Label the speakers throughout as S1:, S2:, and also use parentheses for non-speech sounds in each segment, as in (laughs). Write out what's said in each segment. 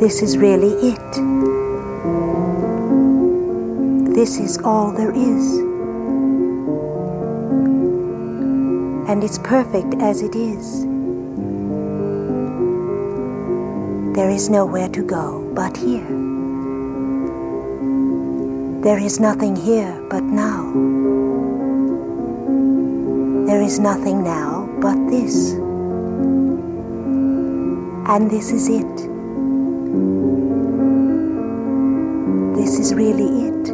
S1: This is really it. This is all there is. And it's perfect as it is. There is nowhere to go but here. There is nothing here but now. There is nothing now but this. And this is it. Is really it.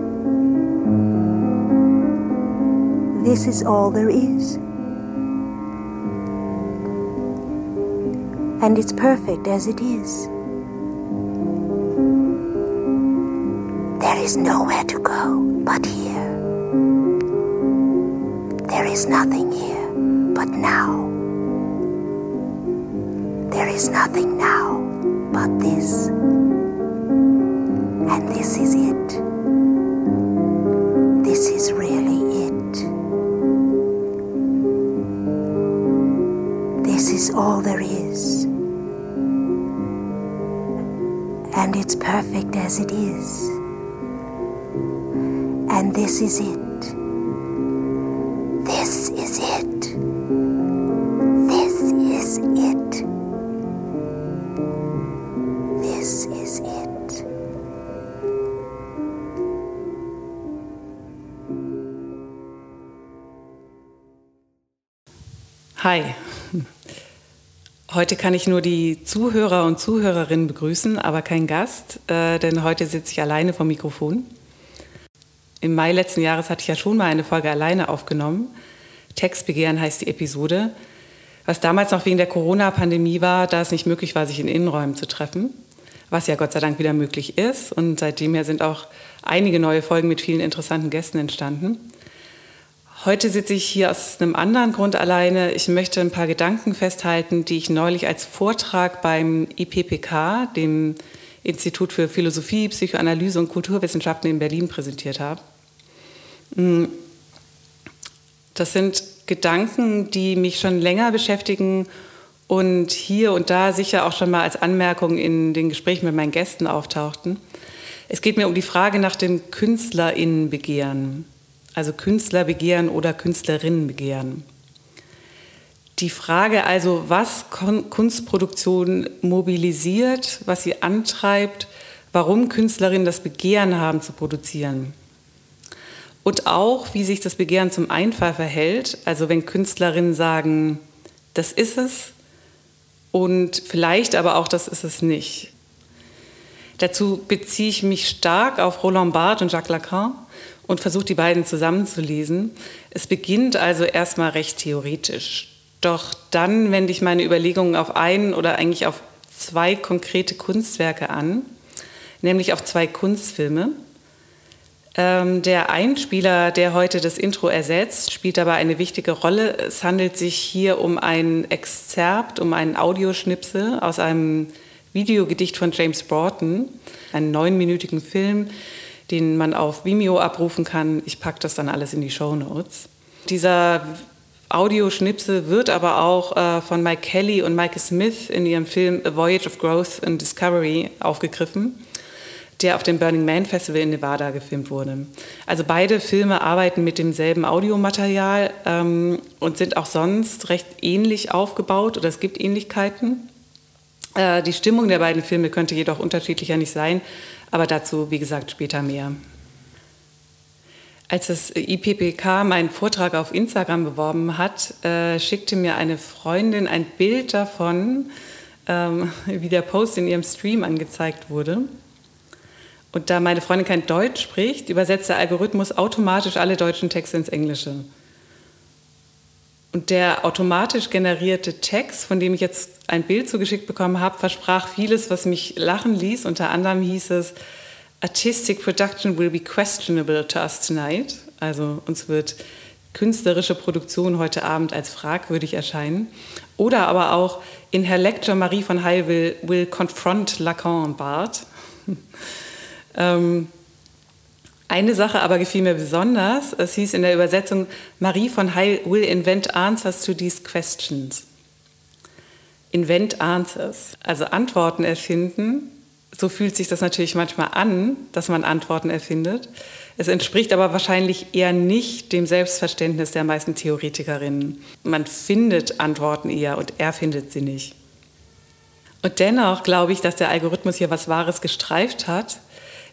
S1: This is all there is. And it's perfect as it is. There is nowhere to go but here. There is nothing here but now. There is nothing now but this. This is it. This is it. This is it. This is it.
S2: Hi. Heute kann ich nur die Zuhörer und Zuhörerinnen begrüßen, aber kein Gast, äh, denn heute sitze ich alleine vom Mikrofon. Im Mai letzten Jahres hatte ich ja schon mal eine Folge alleine aufgenommen. Textbegehren heißt die Episode, was damals noch wegen der Corona-Pandemie war, da es nicht möglich war, sich in Innenräumen zu treffen, was ja Gott sei Dank wieder möglich ist. Und seitdem her sind auch einige neue Folgen mit vielen interessanten Gästen entstanden. Heute sitze ich hier aus einem anderen Grund alleine. Ich möchte ein paar Gedanken festhalten, die ich neulich als Vortrag beim IPPK, dem Institut für Philosophie, Psychoanalyse und Kulturwissenschaften in Berlin präsentiert habe. Hm. Das sind Gedanken, die mich schon länger beschäftigen und hier und da sicher auch schon mal als Anmerkung in den Gesprächen mit meinen Gästen auftauchten. Es geht mir um die Frage nach dem Künstlerinnenbegehren also Künstlerbegehren oder Künstlerinnenbegehren. Die Frage also, was Kunstproduktion mobilisiert, was sie antreibt, warum Künstlerinnen das Begehren haben zu produzieren. Und auch, wie sich das Begehren zum Einfall verhält, also wenn Künstlerinnen sagen, das ist es und vielleicht aber auch, das ist es nicht. Dazu beziehe ich mich stark auf Roland Barthes und Jacques Lacan und versucht die beiden zusammenzulesen. Es beginnt also erstmal recht theoretisch. Doch dann wende ich meine Überlegungen auf ein oder eigentlich auf zwei konkrete Kunstwerke an, nämlich auf zwei Kunstfilme. Ähm, der Einspieler, der heute das Intro ersetzt, spielt dabei eine wichtige Rolle. Es handelt sich hier um ein Exzerpt, um einen Audioschnipsel aus einem Videogedicht von James Broughton, einen neunminütigen Film, den man auf Vimeo abrufen kann. Ich packe das dann alles in die Show Notes. Dieser Audioschnipsel wird aber auch äh, von Mike Kelly und Michael Smith in ihrem Film A Voyage of Growth and Discovery aufgegriffen, der auf dem Burning Man Festival in Nevada gefilmt wurde. Also beide Filme arbeiten mit demselben Audiomaterial ähm, und sind auch sonst recht ähnlich aufgebaut oder es gibt Ähnlichkeiten. Äh, die Stimmung der beiden Filme könnte jedoch unterschiedlicher nicht sein. Aber dazu, wie gesagt, später mehr. Als das IPPK meinen Vortrag auf Instagram beworben hat, äh, schickte mir eine Freundin ein Bild davon, ähm, (laughs) wie der Post in ihrem Stream angezeigt wurde. Und da meine Freundin kein Deutsch spricht, übersetzt der Algorithmus automatisch alle deutschen Texte ins Englische. Und der automatisch generierte Text, von dem ich jetzt ein Bild zugeschickt bekommen habe, versprach vieles, was mich lachen ließ. Unter anderem hieß es, Artistic production will be questionable to us tonight. Also uns wird künstlerische Produktion heute Abend als fragwürdig erscheinen. Oder aber auch in her lecture Marie von Heil will, will confront Lacan und Barth. (laughs) ähm, eine Sache aber gefiel mir besonders. Es hieß in der Übersetzung, Marie von Heil will invent answers to these questions. Invent answers, also Antworten erfinden, So fühlt sich das natürlich manchmal an, dass man Antworten erfindet. Es entspricht aber wahrscheinlich eher nicht dem Selbstverständnis der meisten Theoretikerinnen. Man findet Antworten eher und er findet sie nicht. Und dennoch glaube ich, dass der Algorithmus hier was Wahres gestreift hat,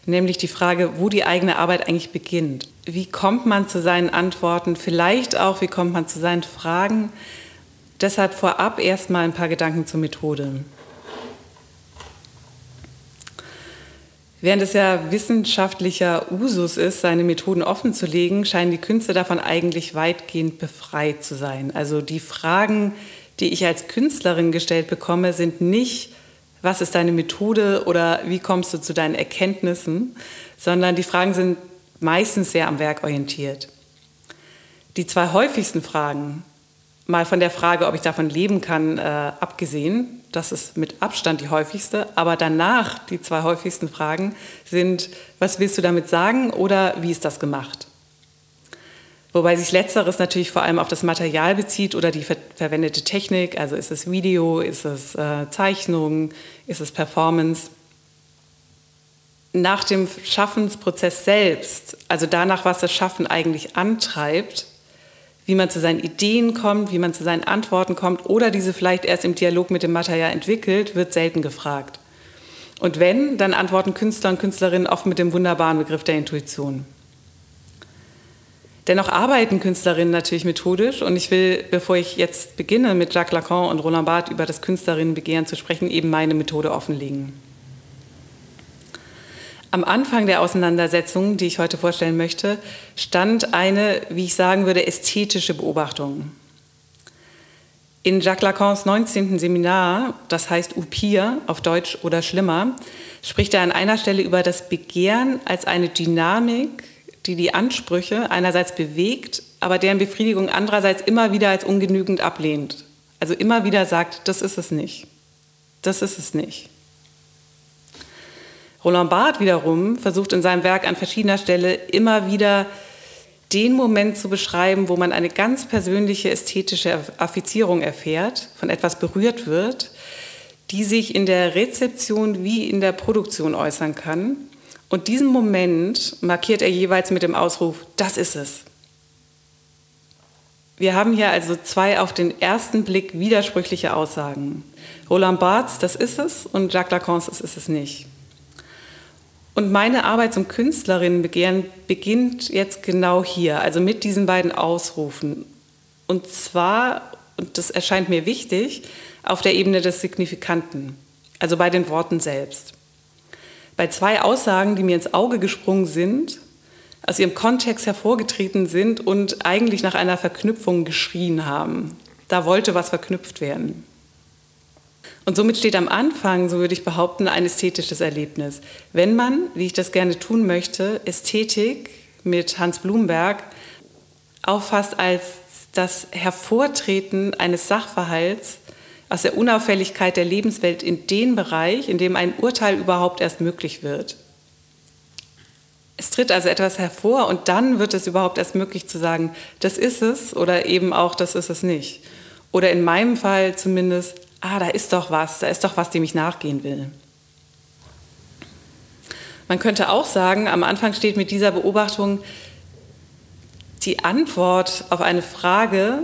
S2: nämlich die Frage, wo die eigene Arbeit eigentlich beginnt. Wie kommt man zu seinen Antworten? Vielleicht auch, wie kommt man zu seinen Fragen? Deshalb vorab erstmal ein paar Gedanken zur Methode. Während es ja wissenschaftlicher Usus ist, seine Methoden offen zu legen, scheinen die Künstler davon eigentlich weitgehend befreit zu sein. Also die Fragen, die ich als Künstlerin gestellt bekomme, sind nicht, was ist deine Methode oder wie kommst du zu deinen Erkenntnissen, sondern die Fragen sind meistens sehr am Werk orientiert. Die zwei häufigsten Fragen, mal von der Frage, ob ich davon leben kann, äh, abgesehen, das ist mit Abstand die häufigste. Aber danach, die zwei häufigsten Fragen sind, was willst du damit sagen oder wie ist das gemacht? Wobei sich letzteres natürlich vor allem auf das Material bezieht oder die ver verwendete Technik. Also ist es Video, ist es äh, Zeichnung, ist es Performance. Nach dem Schaffensprozess selbst, also danach, was das Schaffen eigentlich antreibt, wie man zu seinen Ideen kommt, wie man zu seinen Antworten kommt oder diese vielleicht erst im Dialog mit dem Material entwickelt, wird selten gefragt. Und wenn, dann antworten Künstler und Künstlerinnen oft mit dem wunderbaren Begriff der Intuition. Dennoch arbeiten Künstlerinnen natürlich methodisch und ich will, bevor ich jetzt beginne, mit Jacques Lacan und Roland Barthes über das Künstlerinnenbegehren zu sprechen, eben meine Methode offenlegen. Am Anfang der Auseinandersetzung, die ich heute vorstellen möchte, stand eine, wie ich sagen würde, ästhetische Beobachtung. In Jacques Lacans 19. Seminar, das heißt Upir auf Deutsch oder schlimmer, spricht er an einer Stelle über das Begehren als eine Dynamik, die die Ansprüche einerseits bewegt, aber deren Befriedigung andererseits immer wieder als ungenügend ablehnt. Also immer wieder sagt, das ist es nicht. Das ist es nicht. Roland Barth wiederum versucht in seinem Werk an verschiedener Stelle immer wieder den Moment zu beschreiben, wo man eine ganz persönliche ästhetische Affizierung erfährt, von etwas berührt wird, die sich in der Rezeption wie in der Produktion äußern kann. Und diesen Moment markiert er jeweils mit dem Ausruf, das ist es. Wir haben hier also zwei auf den ersten Blick widersprüchliche Aussagen. Roland Barths, das ist es, und Jacques Lacans, das ist es nicht. Und meine Arbeit zum Künstlerinnenbegehren beginnt jetzt genau hier, also mit diesen beiden Ausrufen. Und zwar, und das erscheint mir wichtig, auf der Ebene des Signifikanten, also bei den Worten selbst. Bei zwei Aussagen, die mir ins Auge gesprungen sind, aus ihrem Kontext hervorgetreten sind und eigentlich nach einer Verknüpfung geschrien haben. Da wollte was verknüpft werden. Und somit steht am Anfang, so würde ich behaupten, ein ästhetisches Erlebnis. Wenn man, wie ich das gerne tun möchte, Ästhetik mit Hans Blumberg auffasst als das Hervortreten eines Sachverhalts aus der Unauffälligkeit der Lebenswelt in den Bereich, in dem ein Urteil überhaupt erst möglich wird. Es tritt also etwas hervor und dann wird es überhaupt erst möglich zu sagen, das ist es oder eben auch, das ist es nicht. Oder in meinem Fall zumindest, ah, da ist doch was, da ist doch was, dem ich nachgehen will. Man könnte auch sagen, am Anfang steht mit dieser Beobachtung die Antwort auf eine Frage,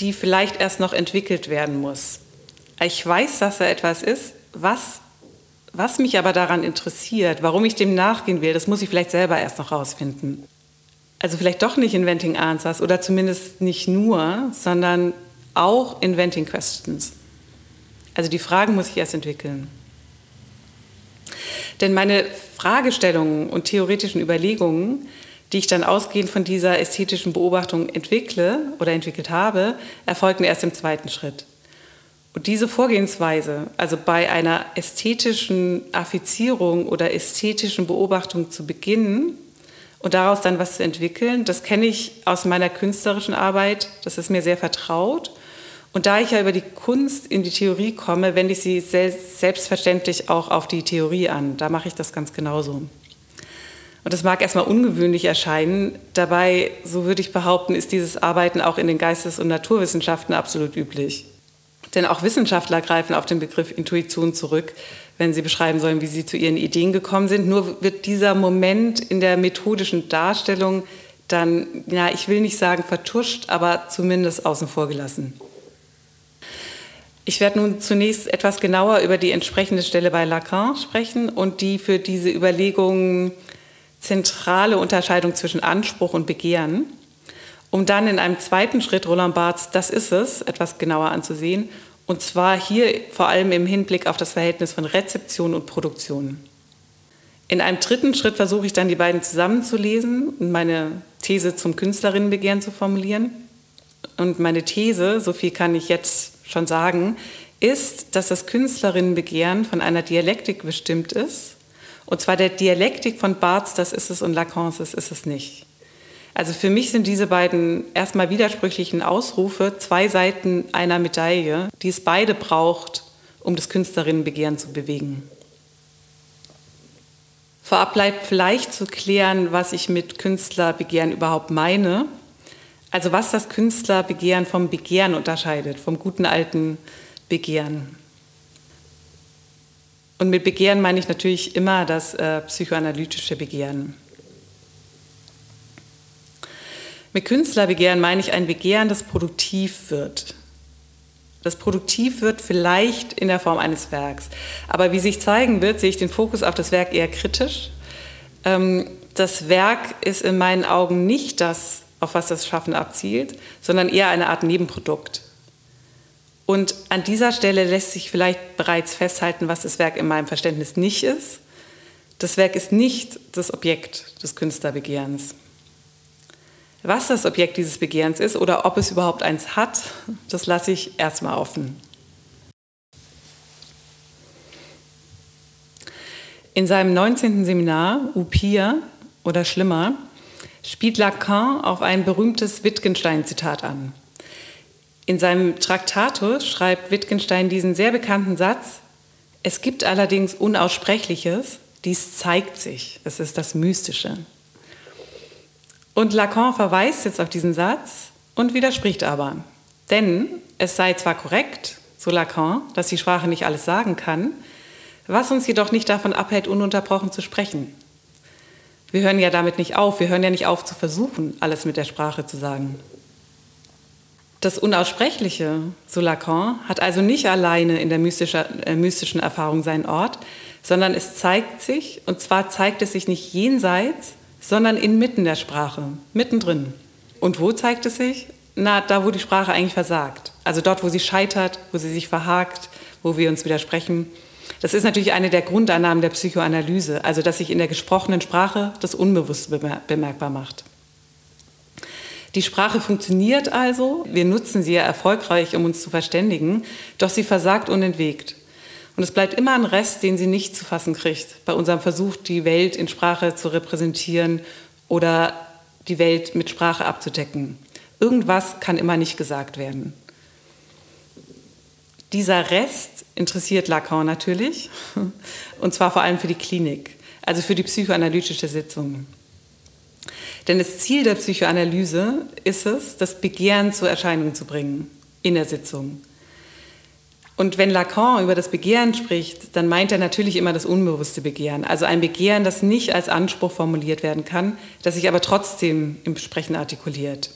S2: die vielleicht erst noch entwickelt werden muss. Ich weiß, dass da etwas ist, was, was mich aber daran interessiert, warum ich dem nachgehen will, das muss ich vielleicht selber erst noch rausfinden. Also vielleicht doch nicht Inventing Answers oder zumindest nicht nur, sondern auch Inventing Questions. Also die Fragen muss ich erst entwickeln. Denn meine Fragestellungen und theoretischen Überlegungen, die ich dann ausgehend von dieser ästhetischen Beobachtung entwickle oder entwickelt habe, erfolgen erst im zweiten Schritt. Und diese Vorgehensweise, also bei einer ästhetischen Affizierung oder ästhetischen Beobachtung zu beginnen und daraus dann was zu entwickeln, das kenne ich aus meiner künstlerischen Arbeit, das ist mir sehr vertraut und da ich ja über die Kunst in die Theorie komme, wende ich sie selbstverständlich auch auf die Theorie an. Da mache ich das ganz genauso. Und das mag erstmal ungewöhnlich erscheinen. Dabei, so würde ich behaupten, ist dieses Arbeiten auch in den Geistes- und Naturwissenschaften absolut üblich. Denn auch Wissenschaftler greifen auf den Begriff Intuition zurück, wenn sie beschreiben sollen, wie sie zu ihren Ideen gekommen sind. Nur wird dieser Moment in der methodischen Darstellung dann, ja, ich will nicht sagen vertuscht, aber zumindest außen vor gelassen. Ich werde nun zunächst etwas genauer über die entsprechende Stelle bei Lacan sprechen und die für diese Überlegungen zentrale Unterscheidung zwischen Anspruch und Begehren, um dann in einem zweiten Schritt Roland Barths Das ist es etwas genauer anzusehen, und zwar hier vor allem im Hinblick auf das Verhältnis von Rezeption und Produktion. In einem dritten Schritt versuche ich dann die beiden zusammenzulesen und meine These zum Künstlerinnenbegehren zu formulieren. Und meine These, so viel kann ich jetzt schon sagen, ist, dass das Künstlerinnenbegehren von einer Dialektik bestimmt ist. Und zwar der Dialektik von Barths, das ist es, und Lacans, das ist es nicht. Also für mich sind diese beiden erstmal widersprüchlichen Ausrufe zwei Seiten einer Medaille, die es beide braucht, um das Künstlerinnenbegehren zu bewegen. Vorab bleibt vielleicht zu klären, was ich mit Künstlerbegehren überhaupt meine. Also was das Künstlerbegehren vom Begehren unterscheidet, vom guten alten Begehren. Und mit Begehren meine ich natürlich immer das äh, psychoanalytische Begehren. Mit Künstlerbegehren meine ich ein Begehren, das produktiv wird. Das produktiv wird vielleicht in der Form eines Werks. Aber wie sich zeigen wird, sehe ich den Fokus auf das Werk eher kritisch. Ähm, das Werk ist in meinen Augen nicht das, auf was das Schaffen abzielt, sondern eher eine Art Nebenprodukt. Und an dieser Stelle lässt sich vielleicht bereits festhalten, was das Werk in meinem Verständnis nicht ist. Das Werk ist nicht das Objekt des Künstlerbegehrens. Was das Objekt dieses Begehrens ist oder ob es überhaupt eins hat, das lasse ich erstmal offen. In seinem 19. Seminar Upir oder Schlimmer spielt Lacan auf ein berühmtes Wittgenstein-Zitat an. In seinem Traktatus schreibt Wittgenstein diesen sehr bekannten Satz, es gibt allerdings Unaussprechliches, dies zeigt sich, es ist das Mystische. Und Lacan verweist jetzt auf diesen Satz und widerspricht aber. Denn es sei zwar korrekt, so Lacan, dass die Sprache nicht alles sagen kann, was uns jedoch nicht davon abhält, ununterbrochen zu sprechen. Wir hören ja damit nicht auf, wir hören ja nicht auf zu versuchen, alles mit der Sprache zu sagen. Das Unaussprechliche, so Lacan, hat also nicht alleine in der äh, mystischen Erfahrung seinen Ort, sondern es zeigt sich, und zwar zeigt es sich nicht jenseits, sondern inmitten der Sprache, mittendrin. Und wo zeigt es sich? Na, da, wo die Sprache eigentlich versagt. Also dort, wo sie scheitert, wo sie sich verhakt, wo wir uns widersprechen. Das ist natürlich eine der Grundannahmen der Psychoanalyse, also dass sich in der gesprochenen Sprache das Unbewusste bemerkbar macht. Die Sprache funktioniert also, wir nutzen sie ja erfolgreich, um uns zu verständigen, doch sie versagt unentwegt. Und es bleibt immer ein Rest, den sie nicht zu fassen kriegt, bei unserem Versuch, die Welt in Sprache zu repräsentieren oder die Welt mit Sprache abzudecken. Irgendwas kann immer nicht gesagt werden. Dieser Rest interessiert Lacan natürlich, (laughs) und zwar vor allem für die Klinik, also für die psychoanalytische Sitzung. Denn das Ziel der Psychoanalyse ist es, das Begehren zur Erscheinung zu bringen in der Sitzung. Und wenn Lacan über das Begehren spricht, dann meint er natürlich immer das unbewusste Begehren. Also ein Begehren, das nicht als Anspruch formuliert werden kann, das sich aber trotzdem im Sprechen artikuliert.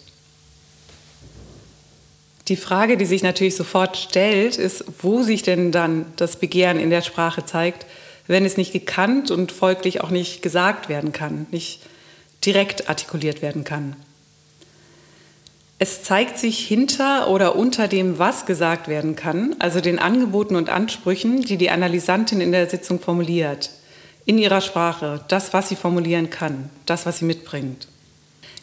S2: Die Frage, die sich natürlich sofort stellt, ist, wo sich denn dann das Begehren in der Sprache zeigt, wenn es nicht gekannt und folglich auch nicht gesagt werden kann, nicht direkt artikuliert werden kann. Es zeigt sich hinter oder unter dem, was gesagt werden kann, also den Angeboten und Ansprüchen, die die Analysantin in der Sitzung formuliert, in ihrer Sprache, das, was sie formulieren kann, das, was sie mitbringt.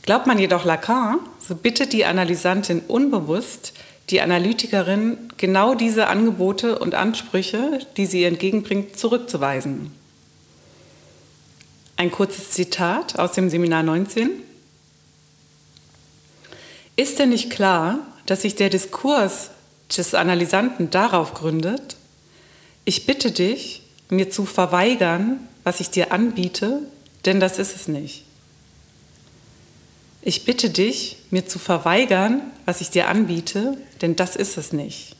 S2: Glaubt man jedoch Lacan, so bittet die Analysantin unbewusst die Analytikerin, genau diese Angebote und Ansprüche, die sie ihr entgegenbringt, zurückzuweisen. Ein kurzes Zitat aus dem Seminar 19. Ist denn nicht klar, dass sich der Diskurs des Analysanten darauf gründet, ich bitte dich, mir zu verweigern, was ich dir anbiete, denn das ist es nicht. Ich bitte dich, mir zu verweigern, was ich dir anbiete, denn das ist es nicht.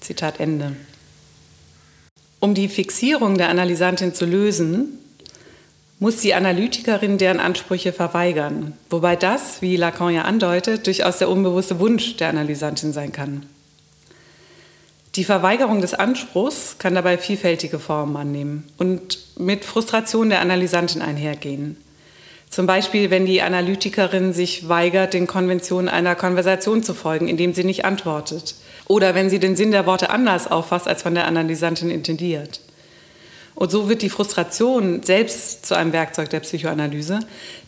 S2: Zitat Ende. Um die Fixierung der Analysantin zu lösen, muss die Analytikerin deren Ansprüche verweigern, wobei das, wie Lacan ja andeutet, durchaus der unbewusste Wunsch der Analysantin sein kann. Die Verweigerung des Anspruchs kann dabei vielfältige Formen annehmen und mit Frustration der Analysantin einhergehen. Zum Beispiel, wenn die Analytikerin sich weigert, den Konventionen einer Konversation zu folgen, indem sie nicht antwortet. Oder wenn sie den Sinn der Worte anders auffasst, als von der Analysantin intendiert. Und so wird die Frustration selbst zu einem Werkzeug der Psychoanalyse.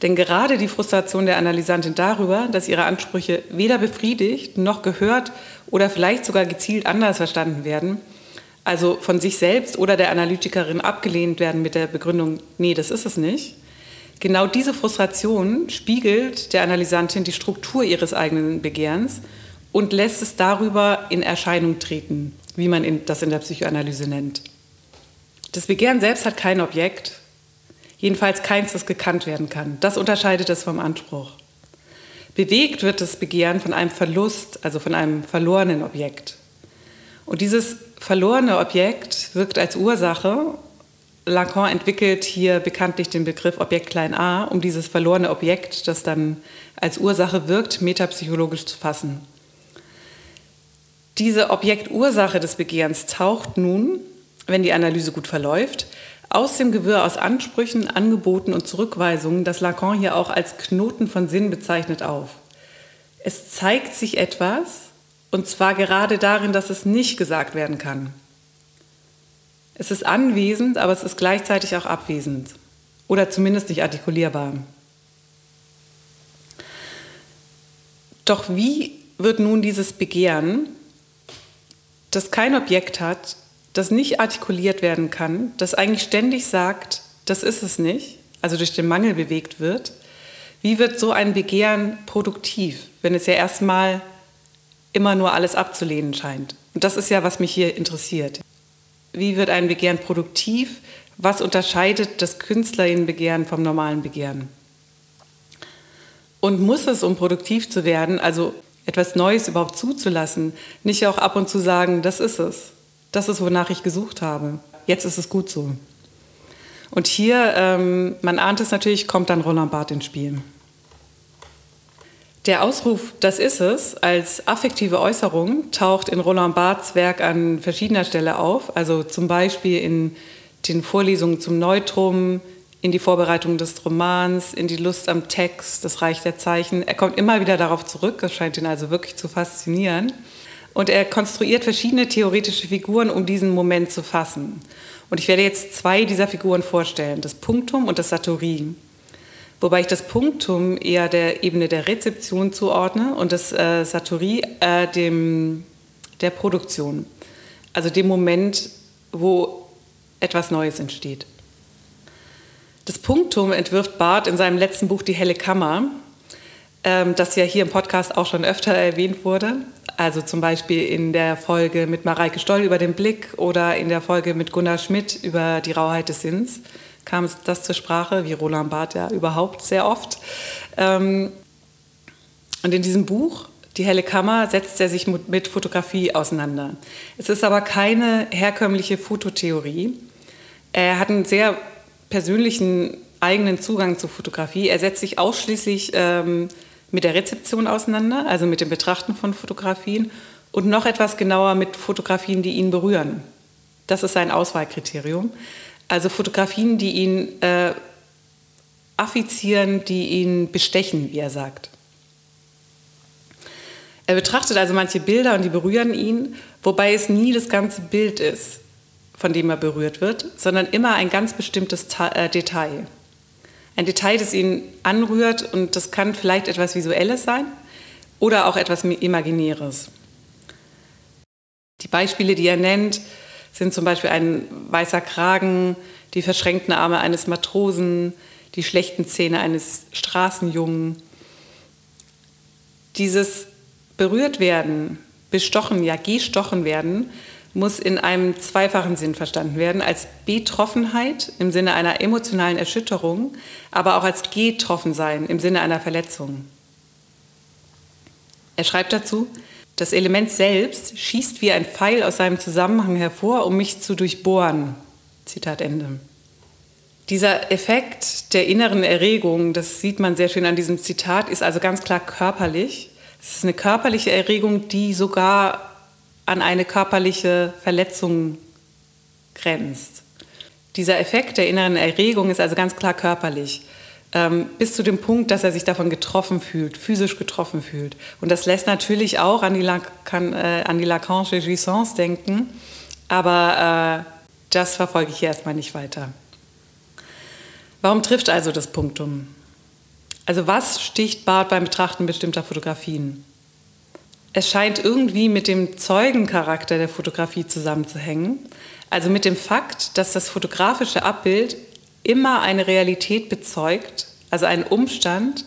S2: Denn gerade die Frustration der Analysantin darüber, dass ihre Ansprüche weder befriedigt noch gehört oder vielleicht sogar gezielt anders verstanden werden, also von sich selbst oder der Analytikerin abgelehnt werden mit der Begründung, nee, das ist es nicht. Genau diese Frustration spiegelt der Analysantin die Struktur ihres eigenen Begehrens und lässt es darüber in Erscheinung treten, wie man das in der Psychoanalyse nennt. Das Begehren selbst hat kein Objekt, jedenfalls keins, das gekannt werden kann. Das unterscheidet es vom Anspruch. Bewegt wird das Begehren von einem Verlust, also von einem verlorenen Objekt. Und dieses verlorene Objekt wirkt als Ursache. Lacan entwickelt hier bekanntlich den Begriff Objekt klein a, um dieses verlorene Objekt, das dann als Ursache wirkt, metapsychologisch zu fassen. Diese Objektursache des Begehrens taucht nun wenn die Analyse gut verläuft, aus dem Gewirr aus Ansprüchen, Angeboten und Zurückweisungen, das Lacan hier auch als Knoten von Sinn bezeichnet, auf. Es zeigt sich etwas, und zwar gerade darin, dass es nicht gesagt werden kann. Es ist anwesend, aber es ist gleichzeitig auch abwesend oder zumindest nicht artikulierbar. Doch wie wird nun dieses Begehren, das kein Objekt hat, das nicht artikuliert werden kann, das eigentlich ständig sagt, das ist es nicht, also durch den Mangel bewegt wird, wie wird so ein Begehren produktiv, wenn es ja erstmal immer nur alles abzulehnen scheint? Und das ist ja, was mich hier interessiert. Wie wird ein Begehren produktiv? Was unterscheidet das Künstlerinnenbegehren vom normalen Begehren? Und muss es, um produktiv zu werden, also etwas Neues überhaupt zuzulassen, nicht auch ab und zu sagen, das ist es? Das ist, wonach ich gesucht habe. Jetzt ist es gut so. Und hier, ähm, man ahnt es natürlich, kommt dann Roland Barth ins Spiel. Der Ausruf Das ist es als affektive Äußerung taucht in Roland Barths Werk an verschiedener Stelle auf, also zum Beispiel in den Vorlesungen zum Neutrum, in die Vorbereitung des Romans, in die Lust am Text, das Reich der Zeichen. Er kommt immer wieder darauf zurück, das scheint ihn also wirklich zu faszinieren. Und er konstruiert verschiedene theoretische Figuren, um diesen Moment zu fassen. Und ich werde jetzt zwei dieser Figuren vorstellen, das Punktum und das Satori. Wobei ich das Punktum eher der Ebene der Rezeption zuordne und das äh, Satori äh, dem, der Produktion. Also dem Moment, wo etwas Neues entsteht. Das Punktum entwirft Barth in seinem letzten Buch Die helle Kammer, ähm, das ja hier im Podcast auch schon öfter erwähnt wurde. Also zum Beispiel in der Folge mit Mareike Stoll über den Blick oder in der Folge mit Gunnar Schmidt über die Rauheit des Sinns kam das zur Sprache, wie Roland Barth ja überhaupt sehr oft. Ähm, und in diesem Buch, Die helle Kammer, setzt er sich mit Fotografie auseinander. Es ist aber keine herkömmliche Fototheorie. Er hat einen sehr persönlichen eigenen Zugang zur Fotografie. Er setzt sich ausschließlich ähm, mit der Rezeption auseinander, also mit dem Betrachten von Fotografien und noch etwas genauer mit Fotografien, die ihn berühren. Das ist sein Auswahlkriterium. Also Fotografien, die ihn äh, affizieren, die ihn bestechen, wie er sagt. Er betrachtet also manche Bilder und die berühren ihn, wobei es nie das ganze Bild ist, von dem er berührt wird, sondern immer ein ganz bestimmtes äh, Detail ein Detail, das ihn anrührt und das kann vielleicht etwas Visuelles sein oder auch etwas Imaginäres. Die Beispiele, die er nennt, sind zum Beispiel ein weißer Kragen, die verschränkten Arme eines Matrosen, die schlechten Zähne eines Straßenjungen. Dieses berührt werden, bestochen, ja gestochen werden, muss in einem zweifachen Sinn verstanden werden, als Betroffenheit im Sinne einer emotionalen Erschütterung, aber auch als Getroffensein im Sinne einer Verletzung. Er schreibt dazu, Das Element selbst schießt wie ein Pfeil aus seinem Zusammenhang hervor, um mich zu durchbohren. Zitat Ende. Dieser Effekt der inneren Erregung, das sieht man sehr schön an diesem Zitat, ist also ganz klar körperlich. Es ist eine körperliche Erregung, die sogar an eine körperliche Verletzung grenzt. Dieser Effekt der inneren Erregung ist also ganz klar körperlich. Ähm, bis zu dem Punkt, dass er sich davon getroffen fühlt, physisch getroffen fühlt. Und das lässt natürlich auch an die, Lacan, äh, an die Lacanische Jouissance denken, aber äh, das verfolge ich hier erstmal nicht weiter. Warum trifft also das Punktum? Also was sticht Barth beim Betrachten bestimmter Fotografien? Es scheint irgendwie mit dem Zeugencharakter der Fotografie zusammenzuhängen, also mit dem Fakt, dass das fotografische Abbild immer eine Realität bezeugt, also einen Umstand,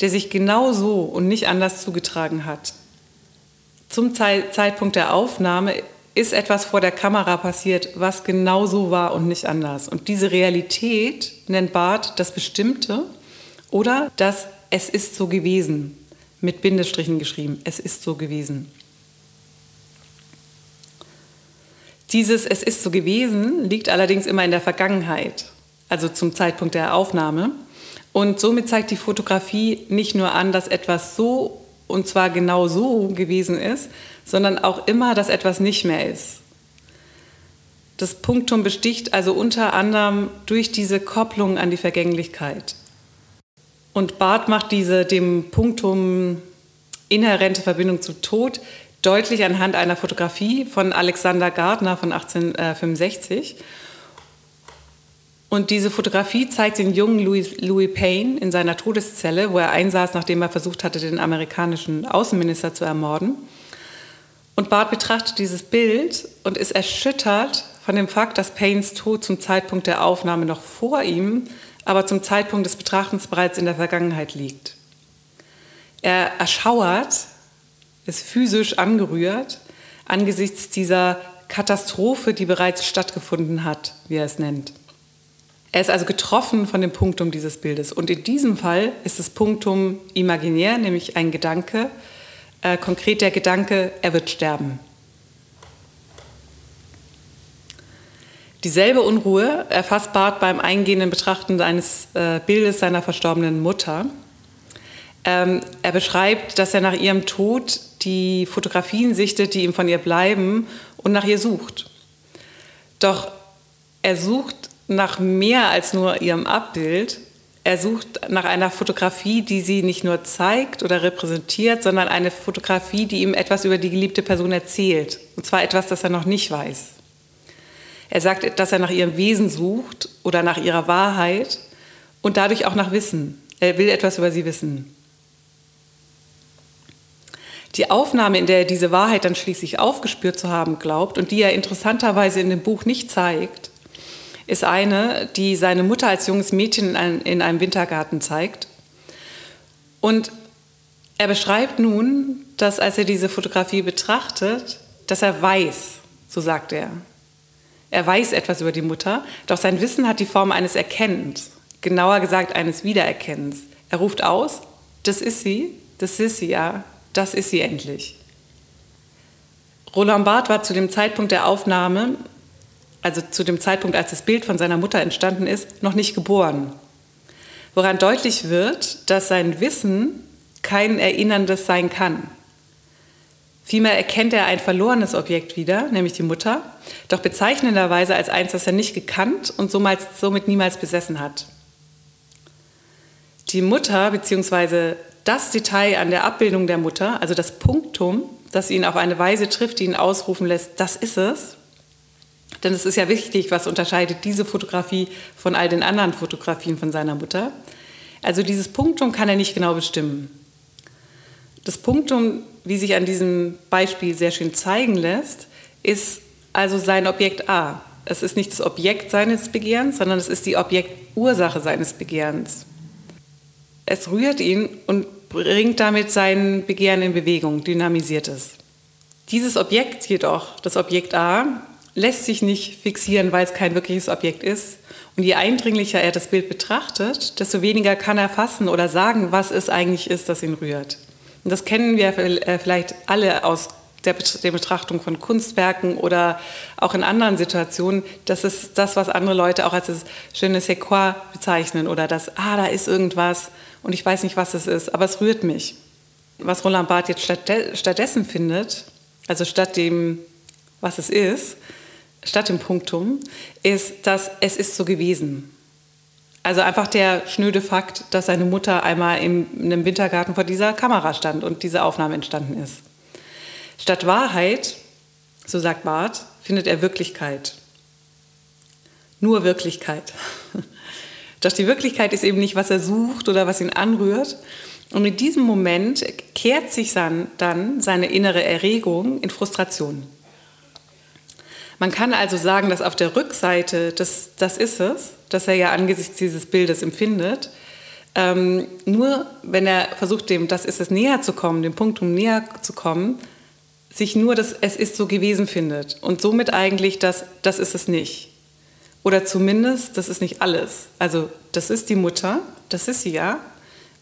S2: der sich genau so und nicht anders zugetragen hat. Zum Zeitpunkt der Aufnahme ist etwas vor der Kamera passiert, was genau so war und nicht anders. Und diese Realität nennt Barth das Bestimmte oder das Es ist so gewesen, mit Bindestrichen geschrieben. Es ist so gewesen. Dieses Es ist so gewesen liegt allerdings immer in der Vergangenheit, also zum Zeitpunkt der Aufnahme. Und somit zeigt die Fotografie nicht nur an, dass etwas so und zwar genau so gewesen ist, sondern auch immer, dass etwas nicht mehr ist. Das Punktum besticht also unter anderem durch diese Kopplung an die Vergänglichkeit. Und Barth macht diese dem Punktum inhärente Verbindung zu Tod deutlich anhand einer Fotografie von Alexander Gardner von 1865. Und diese Fotografie zeigt den jungen Louis, Louis Payne in seiner Todeszelle, wo er einsaß, nachdem er versucht hatte, den amerikanischen Außenminister zu ermorden. Und Barth betrachtet dieses Bild und ist erschüttert von dem Fakt, dass Paynes Tod zum Zeitpunkt der Aufnahme noch vor ihm, aber zum Zeitpunkt des Betrachtens bereits in der Vergangenheit liegt. Er erschauert, ist physisch angerührt angesichts dieser Katastrophe, die bereits stattgefunden hat, wie er es nennt. Er ist also getroffen von dem Punktum dieses Bildes. Und in diesem Fall ist das Punktum imaginär, nämlich ein Gedanke, äh, konkret der Gedanke, er wird sterben. Dieselbe Unruhe erfasst Barth beim eingehenden Betrachten eines äh, Bildes seiner verstorbenen Mutter. Ähm, er beschreibt, dass er nach ihrem Tod die Fotografien sichtet, die ihm von ihr bleiben, und nach ihr sucht. Doch er sucht nach mehr als nur ihrem Abbild. Er sucht nach einer Fotografie, die sie nicht nur zeigt oder repräsentiert, sondern eine Fotografie, die ihm etwas über die geliebte Person erzählt. Und zwar etwas, das er noch nicht weiß. Er sagt, dass er nach ihrem Wesen sucht oder nach ihrer Wahrheit und dadurch auch nach Wissen. Er will etwas über sie wissen. Die Aufnahme, in der er diese Wahrheit dann schließlich aufgespürt zu haben glaubt und die er interessanterweise in dem Buch nicht zeigt, ist eine, die seine Mutter als junges Mädchen in einem Wintergarten zeigt. Und er beschreibt nun, dass als er diese Fotografie betrachtet, dass er weiß, so sagt er. Er weiß etwas über die Mutter, doch sein Wissen hat die Form eines Erkennens, genauer gesagt eines Wiedererkennens. Er ruft aus, das ist sie, das ist sie ja, das ist sie endlich. Roland Barth war zu dem Zeitpunkt der Aufnahme also zu dem Zeitpunkt, als das Bild von seiner Mutter entstanden ist, noch nicht geboren. Woran deutlich wird, dass sein Wissen kein Erinnerndes sein kann. Vielmehr erkennt er ein verlorenes Objekt wieder, nämlich die Mutter, doch bezeichnenderweise als eins, das er nicht gekannt und somit niemals besessen hat. Die Mutter bzw. das Detail an der Abbildung der Mutter, also das Punktum, das ihn auf eine Weise trifft, die ihn ausrufen lässt, das ist es, denn es ist ja wichtig, was unterscheidet diese Fotografie von all den anderen Fotografien von seiner Mutter. Also dieses Punktum kann er nicht genau bestimmen. Das Punktum, wie sich an diesem Beispiel sehr schön zeigen lässt, ist also sein Objekt A. Es ist nicht das Objekt seines Begehrens, sondern es ist die Objektursache seines Begehrens. Es rührt ihn und bringt damit sein Begehren in Bewegung, dynamisiert es. Dieses Objekt jedoch, das Objekt A, lässt sich nicht fixieren, weil es kein wirkliches Objekt ist. Und je eindringlicher er das Bild betrachtet, desto weniger kann er fassen oder sagen, was es eigentlich ist, das ihn rührt. Und das kennen wir äh, vielleicht alle aus der, Betrachtung von Kunstwerken oder auch in anderen Situationen. Das ist das, was andere Leute auch als das schöne Sequoia bezeichnen oder das, ah, da ist irgendwas und ich weiß nicht, was es ist, aber es rührt mich. Was Roland Barth jetzt stattdessen findet, also statt dem, was es ist, statt dem Punktum, ist, dass es ist so gewesen. Also einfach der schnöde Fakt, dass seine Mutter einmal in einem Wintergarten vor dieser Kamera stand und diese Aufnahme entstanden ist. Statt Wahrheit, so sagt Barth, findet er Wirklichkeit. Nur Wirklichkeit. (laughs) Doch die Wirklichkeit ist eben nicht, was er sucht oder was ihn anrührt. Und in diesem Moment kehrt sich dann, dann seine innere Erregung in Frustration. Man kann also sagen, dass auf der Rückseite, das, das ist es, dass er ja angesichts dieses Bildes empfindet, ähm, nur wenn er versucht, dem das ist es näher zu kommen, dem Punkt um näher zu kommen, sich nur das Es ist so gewesen findet und somit eigentlich das Das ist es nicht. Oder zumindest, das ist nicht alles. Also das ist die Mutter, das ist sie ja,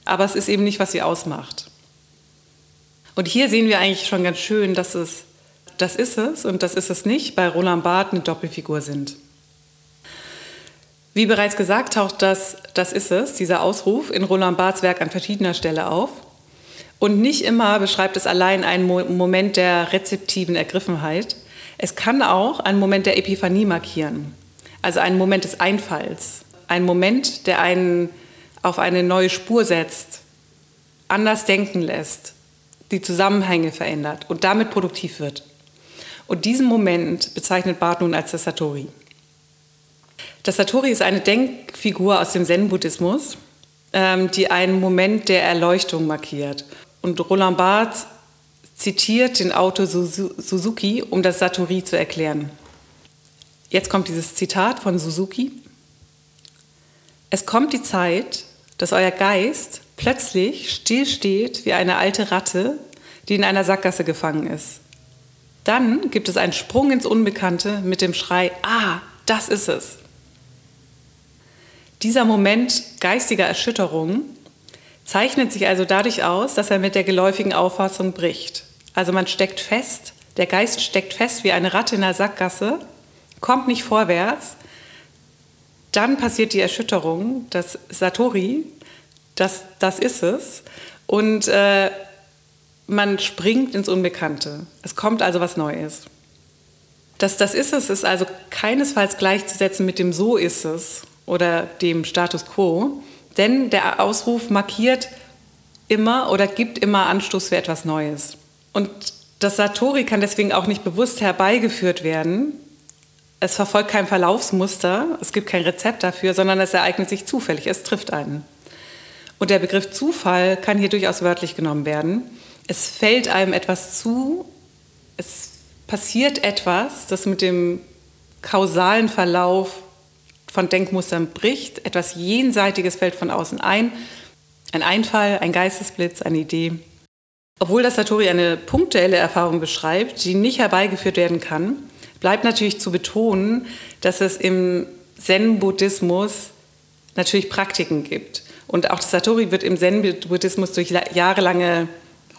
S2: aber es ist eben nicht, was sie ausmacht. Und hier sehen wir eigentlich schon ganz schön, dass es das ist es und das ist es nicht, bei Roland Barth eine Doppelfigur sind. Wie bereits gesagt, taucht das, das ist es, dieser Ausruf in Roland Barths Werk an verschiedener Stelle auf. Und nicht immer beschreibt es allein einen Moment der rezeptiven Ergriffenheit. Es kann auch einen Moment der Epiphanie markieren, also einen Moment des Einfalls, einen Moment, der einen auf eine neue Spur setzt, anders denken lässt, die Zusammenhänge verändert und damit produktiv wird. Und diesen Moment bezeichnet Barth nun als das Satori. Das Satori ist eine Denkfigur aus dem Zen-Buddhismus, ähm, die einen Moment der Erleuchtung markiert. Und Roland Barthes zitiert den Autor Suzuki, um das Satori zu erklären. Jetzt kommt dieses Zitat von Suzuki. Es kommt die Zeit, dass euer Geist plötzlich stillsteht wie eine alte Ratte, die in einer Sackgasse gefangen ist. Dann gibt es einen Sprung ins Unbekannte mit dem Schrei, ah, das ist es. Dieser Moment geistiger Erschütterung zeichnet sich also dadurch aus, dass er mit der geläufigen Auffassung bricht. Also man steckt fest, der Geist steckt fest wie eine Ratte in der Sackgasse, kommt nicht vorwärts, dann passiert die Erschütterung, das Satori, das, das ist es. Und äh, man springt ins Unbekannte. Es kommt also was Neues. Das, das ist es, ist also keinesfalls gleichzusetzen mit dem So ist es oder dem Status quo, denn der Ausruf markiert immer oder gibt immer Anstoß für etwas Neues. Und das Satori kann deswegen auch nicht bewusst herbeigeführt werden. Es verfolgt kein Verlaufsmuster, es gibt kein Rezept dafür, sondern es ereignet sich zufällig, es trifft einen. Und der Begriff Zufall kann hier durchaus wörtlich genommen werden es fällt einem etwas zu, es passiert etwas, das mit dem kausalen Verlauf von Denkmustern bricht, etwas Jenseitiges fällt von außen ein, ein Einfall, ein Geistesblitz, eine Idee. Obwohl das Satori eine punktuelle Erfahrung beschreibt, die nicht herbeigeführt werden kann, bleibt natürlich zu betonen, dass es im Zen-Buddhismus natürlich Praktiken gibt. Und auch das Satori wird im Zen-Buddhismus durch jahrelange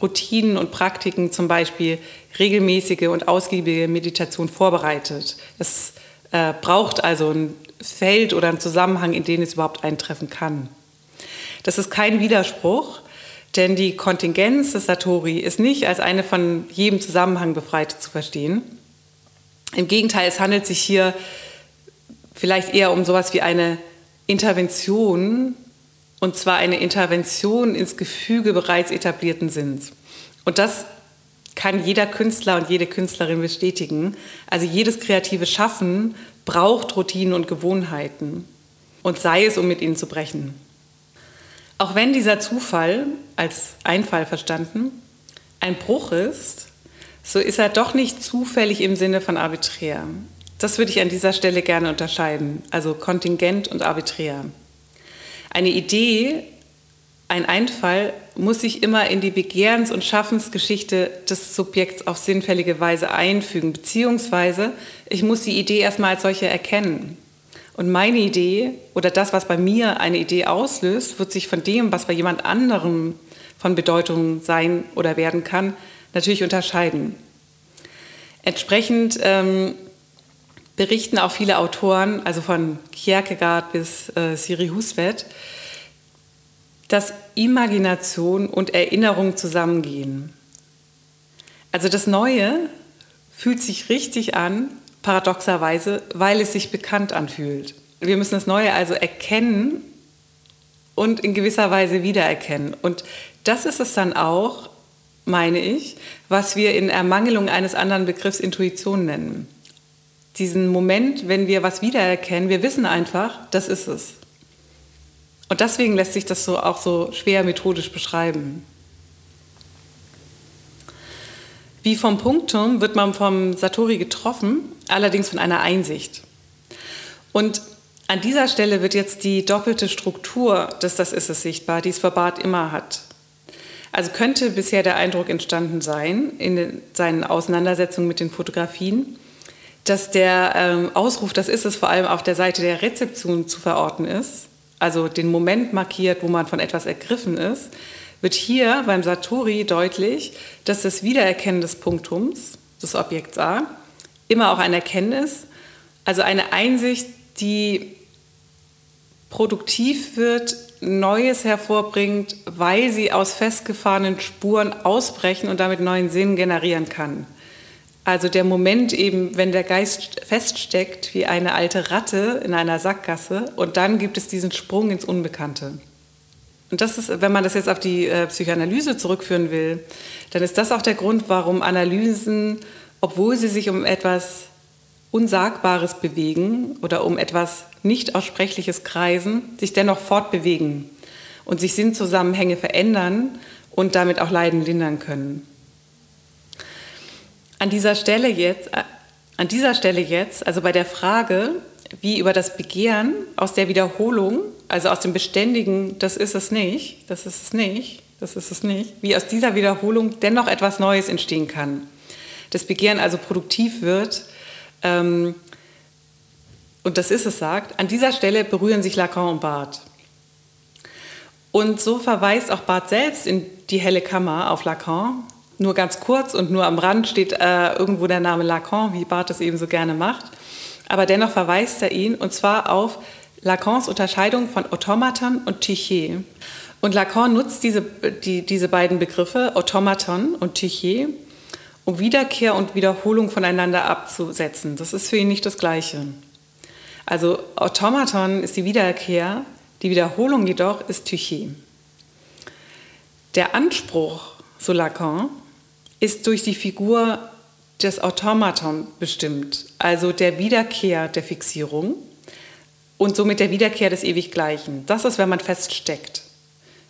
S2: Routinen und Praktiken, zum Beispiel regelmäßige und ausgiebige Meditation vorbereitet. Es äh, braucht also ein Feld oder einen Zusammenhang, in den es überhaupt eintreffen kann. Das ist kein Widerspruch, denn die Kontingenz des Satori ist nicht als eine von jedem Zusammenhang befreite zu verstehen. Im Gegenteil, es handelt sich hier vielleicht eher um sowas wie eine Intervention und zwar eine Intervention ins Gefüge bereits etablierten Sinns. Und das kann jeder Künstler und jede Künstlerin bestätigen. Also jedes kreative Schaffen braucht Routinen und Gewohnheiten. Und sei es, um mit ihnen zu brechen. Auch wenn dieser Zufall als Einfall verstanden ein Bruch ist, so ist er doch nicht zufällig im Sinne von arbiträr. Das würde ich an dieser Stelle gerne unterscheiden, also kontingent und arbiträr. Eine Idee, ein Einfall muss sich immer in die Begehrens- und Schaffensgeschichte des Subjekts auf sinnfällige Weise einfügen, beziehungsweise ich muss die Idee erstmal als solche erkennen. Und meine Idee oder das, was bei mir eine Idee auslöst, wird sich von dem, was bei jemand anderem von Bedeutung sein oder werden kann, natürlich unterscheiden. Entsprechend ähm, berichten auch viele Autoren, also von Kierkegaard bis äh, Siri Husvet, dass Imagination und Erinnerung zusammengehen. Also das Neue fühlt sich richtig an, paradoxerweise, weil es sich bekannt anfühlt. Wir müssen das Neue also erkennen und in gewisser Weise wiedererkennen. Und das ist es dann auch, meine ich, was wir in Ermangelung eines anderen Begriffs Intuition nennen. Diesen Moment, wenn wir was wiedererkennen, wir wissen einfach, das ist es. Und deswegen lässt sich das so auch so schwer methodisch beschreiben. Wie vom Punktum wird man vom Satori getroffen, allerdings von einer Einsicht. Und an dieser Stelle wird jetzt die doppelte Struktur des Das ist es sichtbar, die es für Barth immer hat. Also könnte bisher der Eindruck entstanden sein, in seinen Auseinandersetzungen mit den Fotografien, dass der ähm, Ausruf, das ist es, vor allem auf der Seite der Rezeption zu verorten ist, also den Moment markiert, wo man von etwas ergriffen ist, wird hier beim Satori deutlich, dass das Wiedererkennen des Punktums, des Objekts A, immer auch ein Erkenntnis, also eine Einsicht, die produktiv wird, Neues hervorbringt, weil sie aus festgefahrenen Spuren ausbrechen und damit neuen Sinn generieren kann. Also der Moment eben, wenn der Geist feststeckt wie eine alte Ratte in einer Sackgasse und dann gibt es diesen Sprung ins Unbekannte. Und das ist, wenn man das jetzt auf die äh, Psychoanalyse zurückführen will, dann ist das auch der Grund, warum Analysen, obwohl sie sich um etwas Unsagbares bewegen oder um etwas nicht aussprechliches kreisen, sich dennoch fortbewegen und sich Sinnzusammenhänge verändern und damit auch Leiden lindern können. An dieser Stelle jetzt, äh, an dieser Stelle jetzt, also bei der Frage, wie über das Begehren aus der Wiederholung, also aus dem beständigen, das ist es nicht, das ist es nicht, das ist es nicht, wie aus dieser Wiederholung dennoch etwas Neues entstehen kann. Das Begehren also produktiv wird ähm, und das ist es sagt, an dieser Stelle berühren sich Lacan und Barth. Und so verweist auch Barth selbst in die helle Kammer auf Lacan. Nur ganz kurz und nur am Rand steht äh, irgendwo der Name Lacan, wie Barth es eben so gerne macht aber dennoch verweist er ihn und zwar auf Lacans Unterscheidung von Automaton und Tyché. Und Lacan nutzt diese, die, diese beiden Begriffe, Automaton und Tyché, um Wiederkehr und Wiederholung voneinander abzusetzen. Das ist für ihn nicht das Gleiche. Also Automaton ist die Wiederkehr, die Wiederholung jedoch ist Tyché. Der Anspruch, so Lacan, ist durch die Figur das Automaton bestimmt, also der Wiederkehr der Fixierung und somit der Wiederkehr des Ewiggleichen. Das ist, wenn man feststeckt,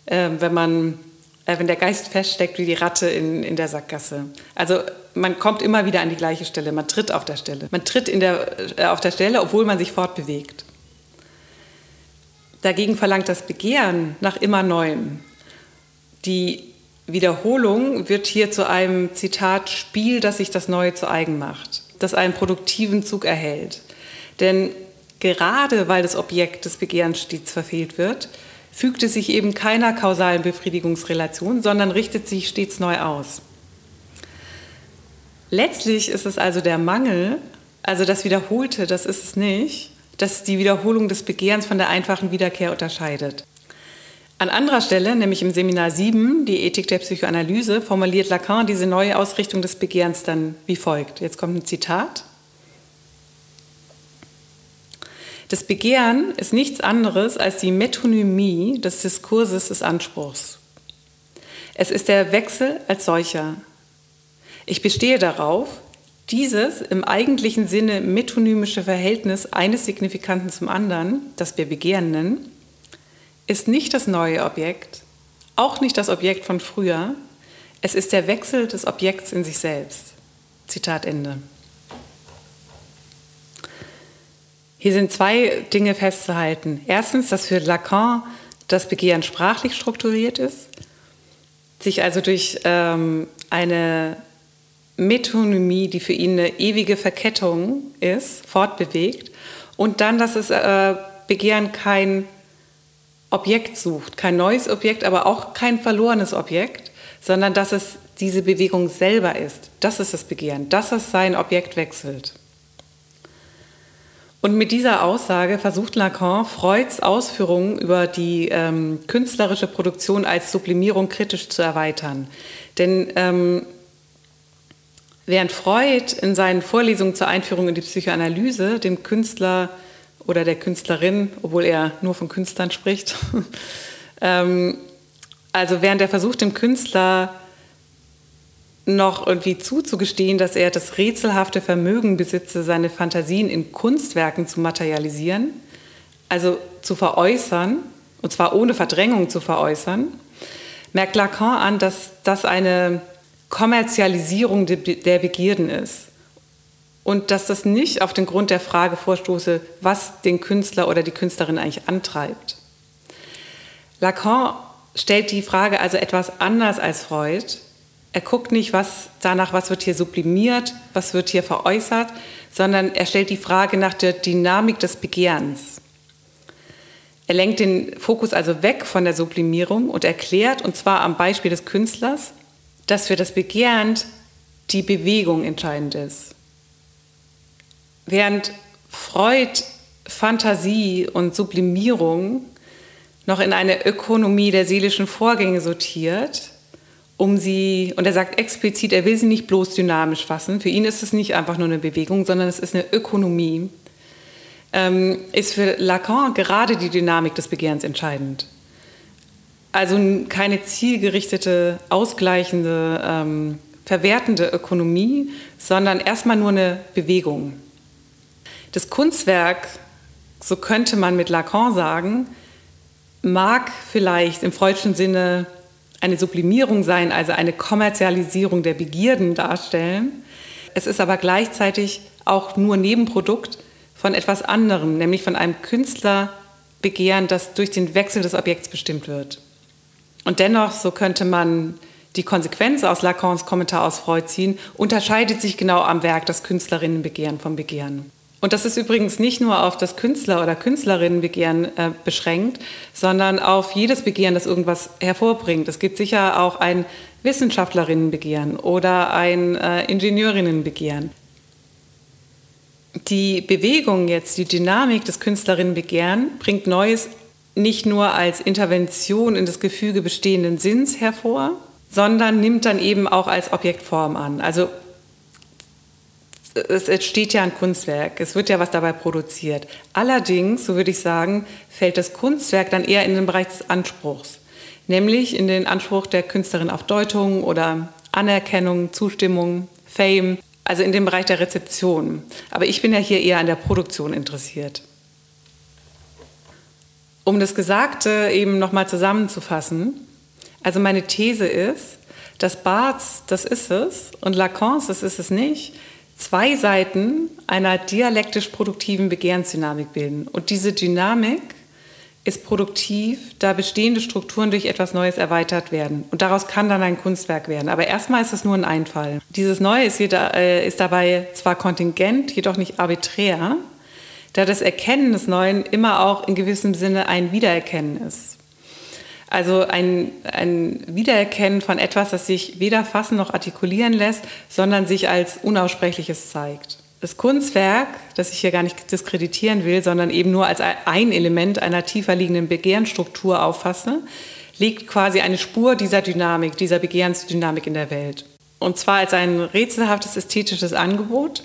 S2: äh, wenn, man, äh, wenn der Geist feststeckt wie die Ratte in, in der Sackgasse. Also man kommt immer wieder an die gleiche Stelle, man tritt auf der Stelle. Man tritt in der, äh, auf der Stelle, obwohl man sich fortbewegt. Dagegen verlangt das Begehren nach immer Neuem. Die Wiederholung wird hier zu einem Zitat Spiel, das sich das Neue zu eigen macht, das einen produktiven Zug erhält. Denn gerade weil das Objekt des Begehrens stets verfehlt wird, fügt es sich eben keiner kausalen Befriedigungsrelation, sondern richtet sich stets neu aus. Letztlich ist es also der Mangel, also das Wiederholte, das ist es nicht, das die Wiederholung des Begehrens von der einfachen Wiederkehr unterscheidet. An anderer Stelle, nämlich im Seminar 7, die Ethik der Psychoanalyse, formuliert Lacan diese neue Ausrichtung des Begehrens dann wie folgt. Jetzt kommt ein Zitat. Das Begehren ist nichts anderes als die Metonymie des Diskurses des Anspruchs. Es ist der Wechsel als solcher. Ich bestehe darauf, dieses im eigentlichen Sinne metonymische Verhältnis eines Signifikanten zum anderen, das wir Begehren nennen, ist nicht das neue Objekt, auch nicht das Objekt von früher. Es ist der Wechsel des Objekts in sich selbst. Zitat Ende. Hier sind zwei Dinge festzuhalten. Erstens, dass für Lacan das Begehren sprachlich strukturiert ist, sich also durch ähm, eine Metonymie, die für ihn eine ewige Verkettung ist, fortbewegt. Und dann, dass das äh, Begehren kein Objekt sucht. Kein neues Objekt, aber auch kein verlorenes Objekt, sondern dass es diese Bewegung selber ist. Das ist das Begehren, dass es sein Objekt wechselt. Und mit dieser Aussage versucht Lacan, Freuds Ausführungen über die ähm, künstlerische Produktion als Sublimierung kritisch zu erweitern. Denn ähm, während Freud in seinen Vorlesungen zur Einführung in die Psychoanalyse dem Künstler oder der Künstlerin, obwohl er nur von Künstlern spricht, (laughs) ähm, also während er versucht, dem Künstler noch irgendwie zuzugestehen, dass er das rätselhafte Vermögen besitze, seine Fantasien in Kunstwerken zu materialisieren, also zu veräußern, und zwar ohne Verdrängung zu veräußern, merkt Lacan an, dass das eine Kommerzialisierung der Begierden ist. Und dass das nicht auf den Grund der Frage vorstoße, was den Künstler oder die Künstlerin eigentlich antreibt. Lacan stellt die Frage also etwas anders als Freud er guckt nicht was, danach, was wird hier sublimiert, was wird hier veräußert, sondern er stellt die Frage nach der Dynamik des Begehrens. Er lenkt den Fokus also weg von der Sublimierung und erklärt, und zwar am Beispiel des Künstlers, dass für das Begehren die Bewegung entscheidend ist. Während Freud Fantasie und Sublimierung noch in eine Ökonomie der seelischen Vorgänge sortiert, um sie, und er sagt explizit, er will sie nicht bloß dynamisch fassen. Für ihn ist es nicht einfach nur eine Bewegung, sondern es ist eine Ökonomie. Ähm, ist für Lacan gerade die Dynamik des Begehrens entscheidend. Also keine zielgerichtete, ausgleichende, ähm, verwertende Ökonomie, sondern erstmal nur eine Bewegung. Das Kunstwerk, so könnte man mit Lacan sagen, mag vielleicht im freudschen Sinne eine Sublimierung sein, also eine Kommerzialisierung der Begierden darstellen. Es ist aber gleichzeitig auch nur Nebenprodukt von etwas anderem, nämlich von einem Künstlerbegehren, das durch den Wechsel des Objekts bestimmt wird. Und dennoch, so könnte man die Konsequenz aus Lacans Kommentar aus Freud ziehen, unterscheidet sich genau am Werk das Künstlerinnenbegehren vom Begehren. Und das ist übrigens nicht nur auf das Künstler- oder Künstlerinnenbegehren äh, beschränkt, sondern auf jedes Begehren, das irgendwas hervorbringt. Es gibt sicher auch ein Wissenschaftlerinnenbegehren oder ein äh, Ingenieurinnenbegehren. Die Bewegung jetzt, die Dynamik des Künstlerinnenbegehren bringt Neues nicht nur als Intervention in das Gefüge bestehenden Sinns hervor, sondern nimmt dann eben auch als Objektform an. Also es entsteht ja ein Kunstwerk, es wird ja was dabei produziert. Allerdings, so würde ich sagen, fällt das Kunstwerk dann eher in den Bereich des Anspruchs, nämlich in den Anspruch der Künstlerin auf Deutung oder Anerkennung, Zustimmung, Fame, also in dem Bereich der Rezeption. Aber ich bin ja hier eher an der Produktion interessiert. Um das Gesagte eben nochmal zusammenzufassen, also meine These ist, dass Barths, das ist es, und Lacans, das ist es nicht, zwei Seiten einer dialektisch produktiven Begehrensdynamik bilden. Und diese Dynamik ist produktiv, da bestehende Strukturen durch etwas Neues erweitert werden. Und daraus kann dann ein Kunstwerk werden. Aber erstmal ist es nur ein Einfall. Dieses Neue ist, jeder, äh, ist dabei zwar kontingent, jedoch nicht arbiträr, da das Erkennen des Neuen immer auch in gewissem Sinne ein Wiedererkennen ist. Also ein, ein Wiedererkennen von etwas, das sich weder fassen noch artikulieren lässt, sondern sich als Unaussprechliches zeigt. Das Kunstwerk, das ich hier gar nicht diskreditieren will, sondern eben nur als ein Element einer tiefer liegenden Begehrensstruktur auffasse, legt quasi eine Spur dieser Dynamik, dieser Begehrensdynamik in der Welt. Und zwar als ein rätselhaftes ästhetisches Angebot,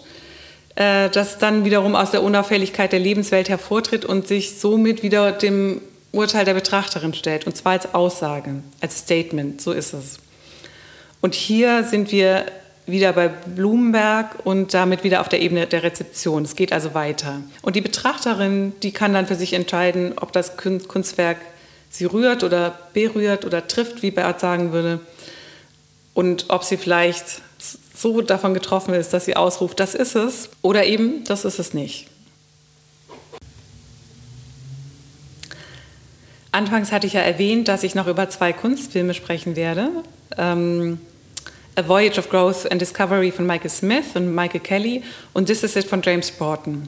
S2: äh, das dann wiederum aus der Unauffälligkeit der Lebenswelt hervortritt und sich somit wieder dem Urteil der Betrachterin stellt, und zwar als Aussage, als Statement, so ist es. Und hier sind wir wieder bei Blumenberg und damit wieder auf der Ebene der Rezeption. Es geht also weiter. Und die Betrachterin, die kann dann für sich entscheiden, ob das Kunstwerk sie rührt oder berührt oder trifft, wie Bert sagen würde, und ob sie vielleicht so davon getroffen ist, dass sie ausruft, das ist es, oder eben, das ist es nicht. Anfangs hatte ich ja erwähnt, dass ich noch über zwei Kunstfilme sprechen werde. Ähm, A Voyage of Growth and Discovery von Michael Smith und Michael Kelly und This Is It von James Broughton.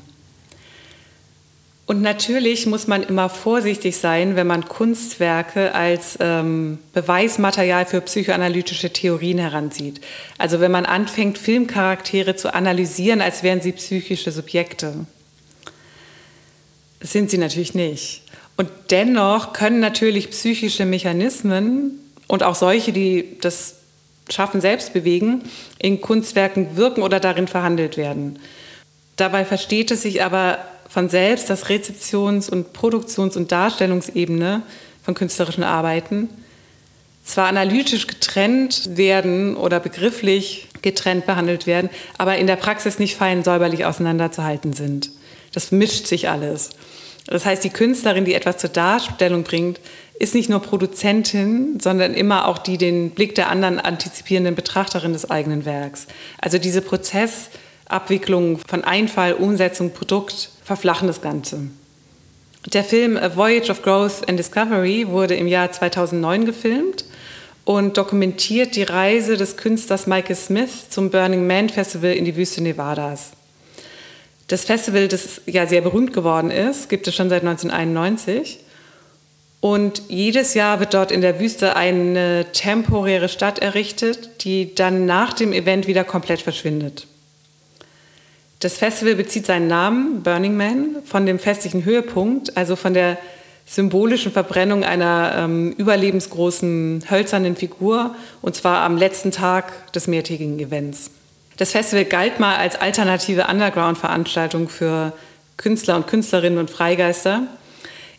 S2: Und natürlich muss man immer vorsichtig sein, wenn man Kunstwerke als ähm, Beweismaterial für psychoanalytische Theorien heranzieht. Also wenn man anfängt, Filmcharaktere zu analysieren, als wären sie psychische Subjekte. Das sind sie natürlich nicht. Und dennoch können natürlich psychische Mechanismen und auch solche, die das Schaffen selbst bewegen, in Kunstwerken wirken oder darin verhandelt werden. Dabei versteht es sich aber von selbst, dass Rezeptions- und Produktions- und Darstellungsebene von künstlerischen Arbeiten zwar analytisch getrennt werden oder begrifflich getrennt behandelt werden, aber in der Praxis nicht fein säuberlich auseinanderzuhalten sind. Das mischt sich alles. Das heißt, die Künstlerin, die etwas zur Darstellung bringt, ist nicht nur Produzentin, sondern immer auch die den Blick der anderen antizipierenden Betrachterin des eigenen Werks. Also diese Prozessabwicklung von Einfall, Umsetzung, Produkt verflachen das Ganze. Der Film A Voyage of Growth and Discovery wurde im Jahr 2009 gefilmt und dokumentiert die Reise des Künstlers Michael Smith zum Burning Man Festival in die Wüste Nevadas. Das Festival, das ja sehr berühmt geworden ist, gibt es schon seit 1991. Und jedes Jahr wird dort in der Wüste eine temporäre Stadt errichtet, die dann nach dem Event wieder komplett verschwindet. Das Festival bezieht seinen Namen, Burning Man, von dem festlichen Höhepunkt, also von der symbolischen Verbrennung einer ähm, überlebensgroßen hölzernen Figur, und zwar am letzten Tag des mehrtägigen Events. Das Festival galt mal als alternative Underground-Veranstaltung für Künstler und Künstlerinnen und Freigeister.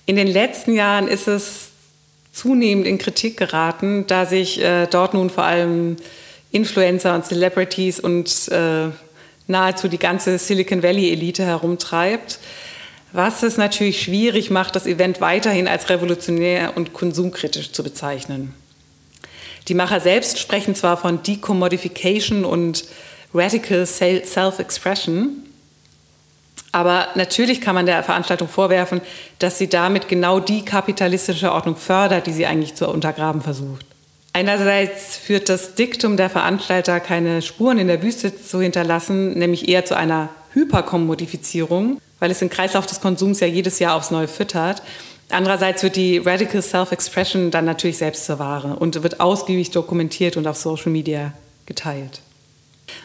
S2: In den letzten Jahren ist es zunehmend in Kritik geraten, da sich äh, dort nun vor allem Influencer und Celebrities und äh, nahezu die ganze Silicon Valley-Elite herumtreibt, was es natürlich schwierig macht, das Event weiterhin als revolutionär und konsumkritisch zu bezeichnen. Die Macher selbst sprechen zwar von Decommodification und Radical Self-Expression. Aber natürlich kann man der Veranstaltung vorwerfen, dass sie damit genau die kapitalistische Ordnung fördert, die sie eigentlich zu untergraben versucht. Einerseits führt das Diktum der Veranstalter, keine Spuren in der Wüste zu hinterlassen, nämlich eher zu einer Hyperkommodifizierung, weil es den Kreislauf des Konsums ja jedes Jahr aufs Neue füttert. Andererseits wird die Radical Self-Expression dann natürlich selbst zur Ware und wird ausgiebig dokumentiert und auf Social Media geteilt.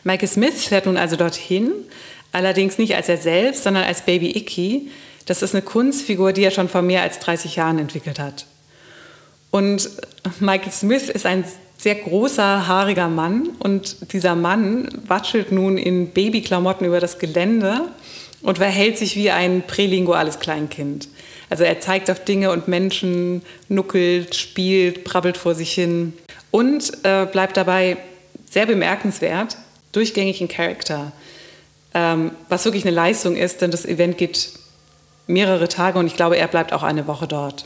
S2: Michael Smith fährt nun also dorthin, allerdings nicht als er selbst, sondern als Baby Icky. Das ist eine Kunstfigur, die er schon vor mehr als 30 Jahren entwickelt hat. Und Michael Smith ist ein sehr großer, haariger Mann und dieser Mann watschelt nun in Babyklamotten über das Gelände und verhält sich wie ein prälinguales Kleinkind. Also er zeigt auf Dinge und Menschen, nuckelt, spielt, brabbelt vor sich hin und äh, bleibt dabei sehr bemerkenswert durchgängig ein Charakter, ähm, was wirklich eine Leistung ist, denn das Event geht mehrere Tage und ich glaube, er bleibt auch eine Woche dort.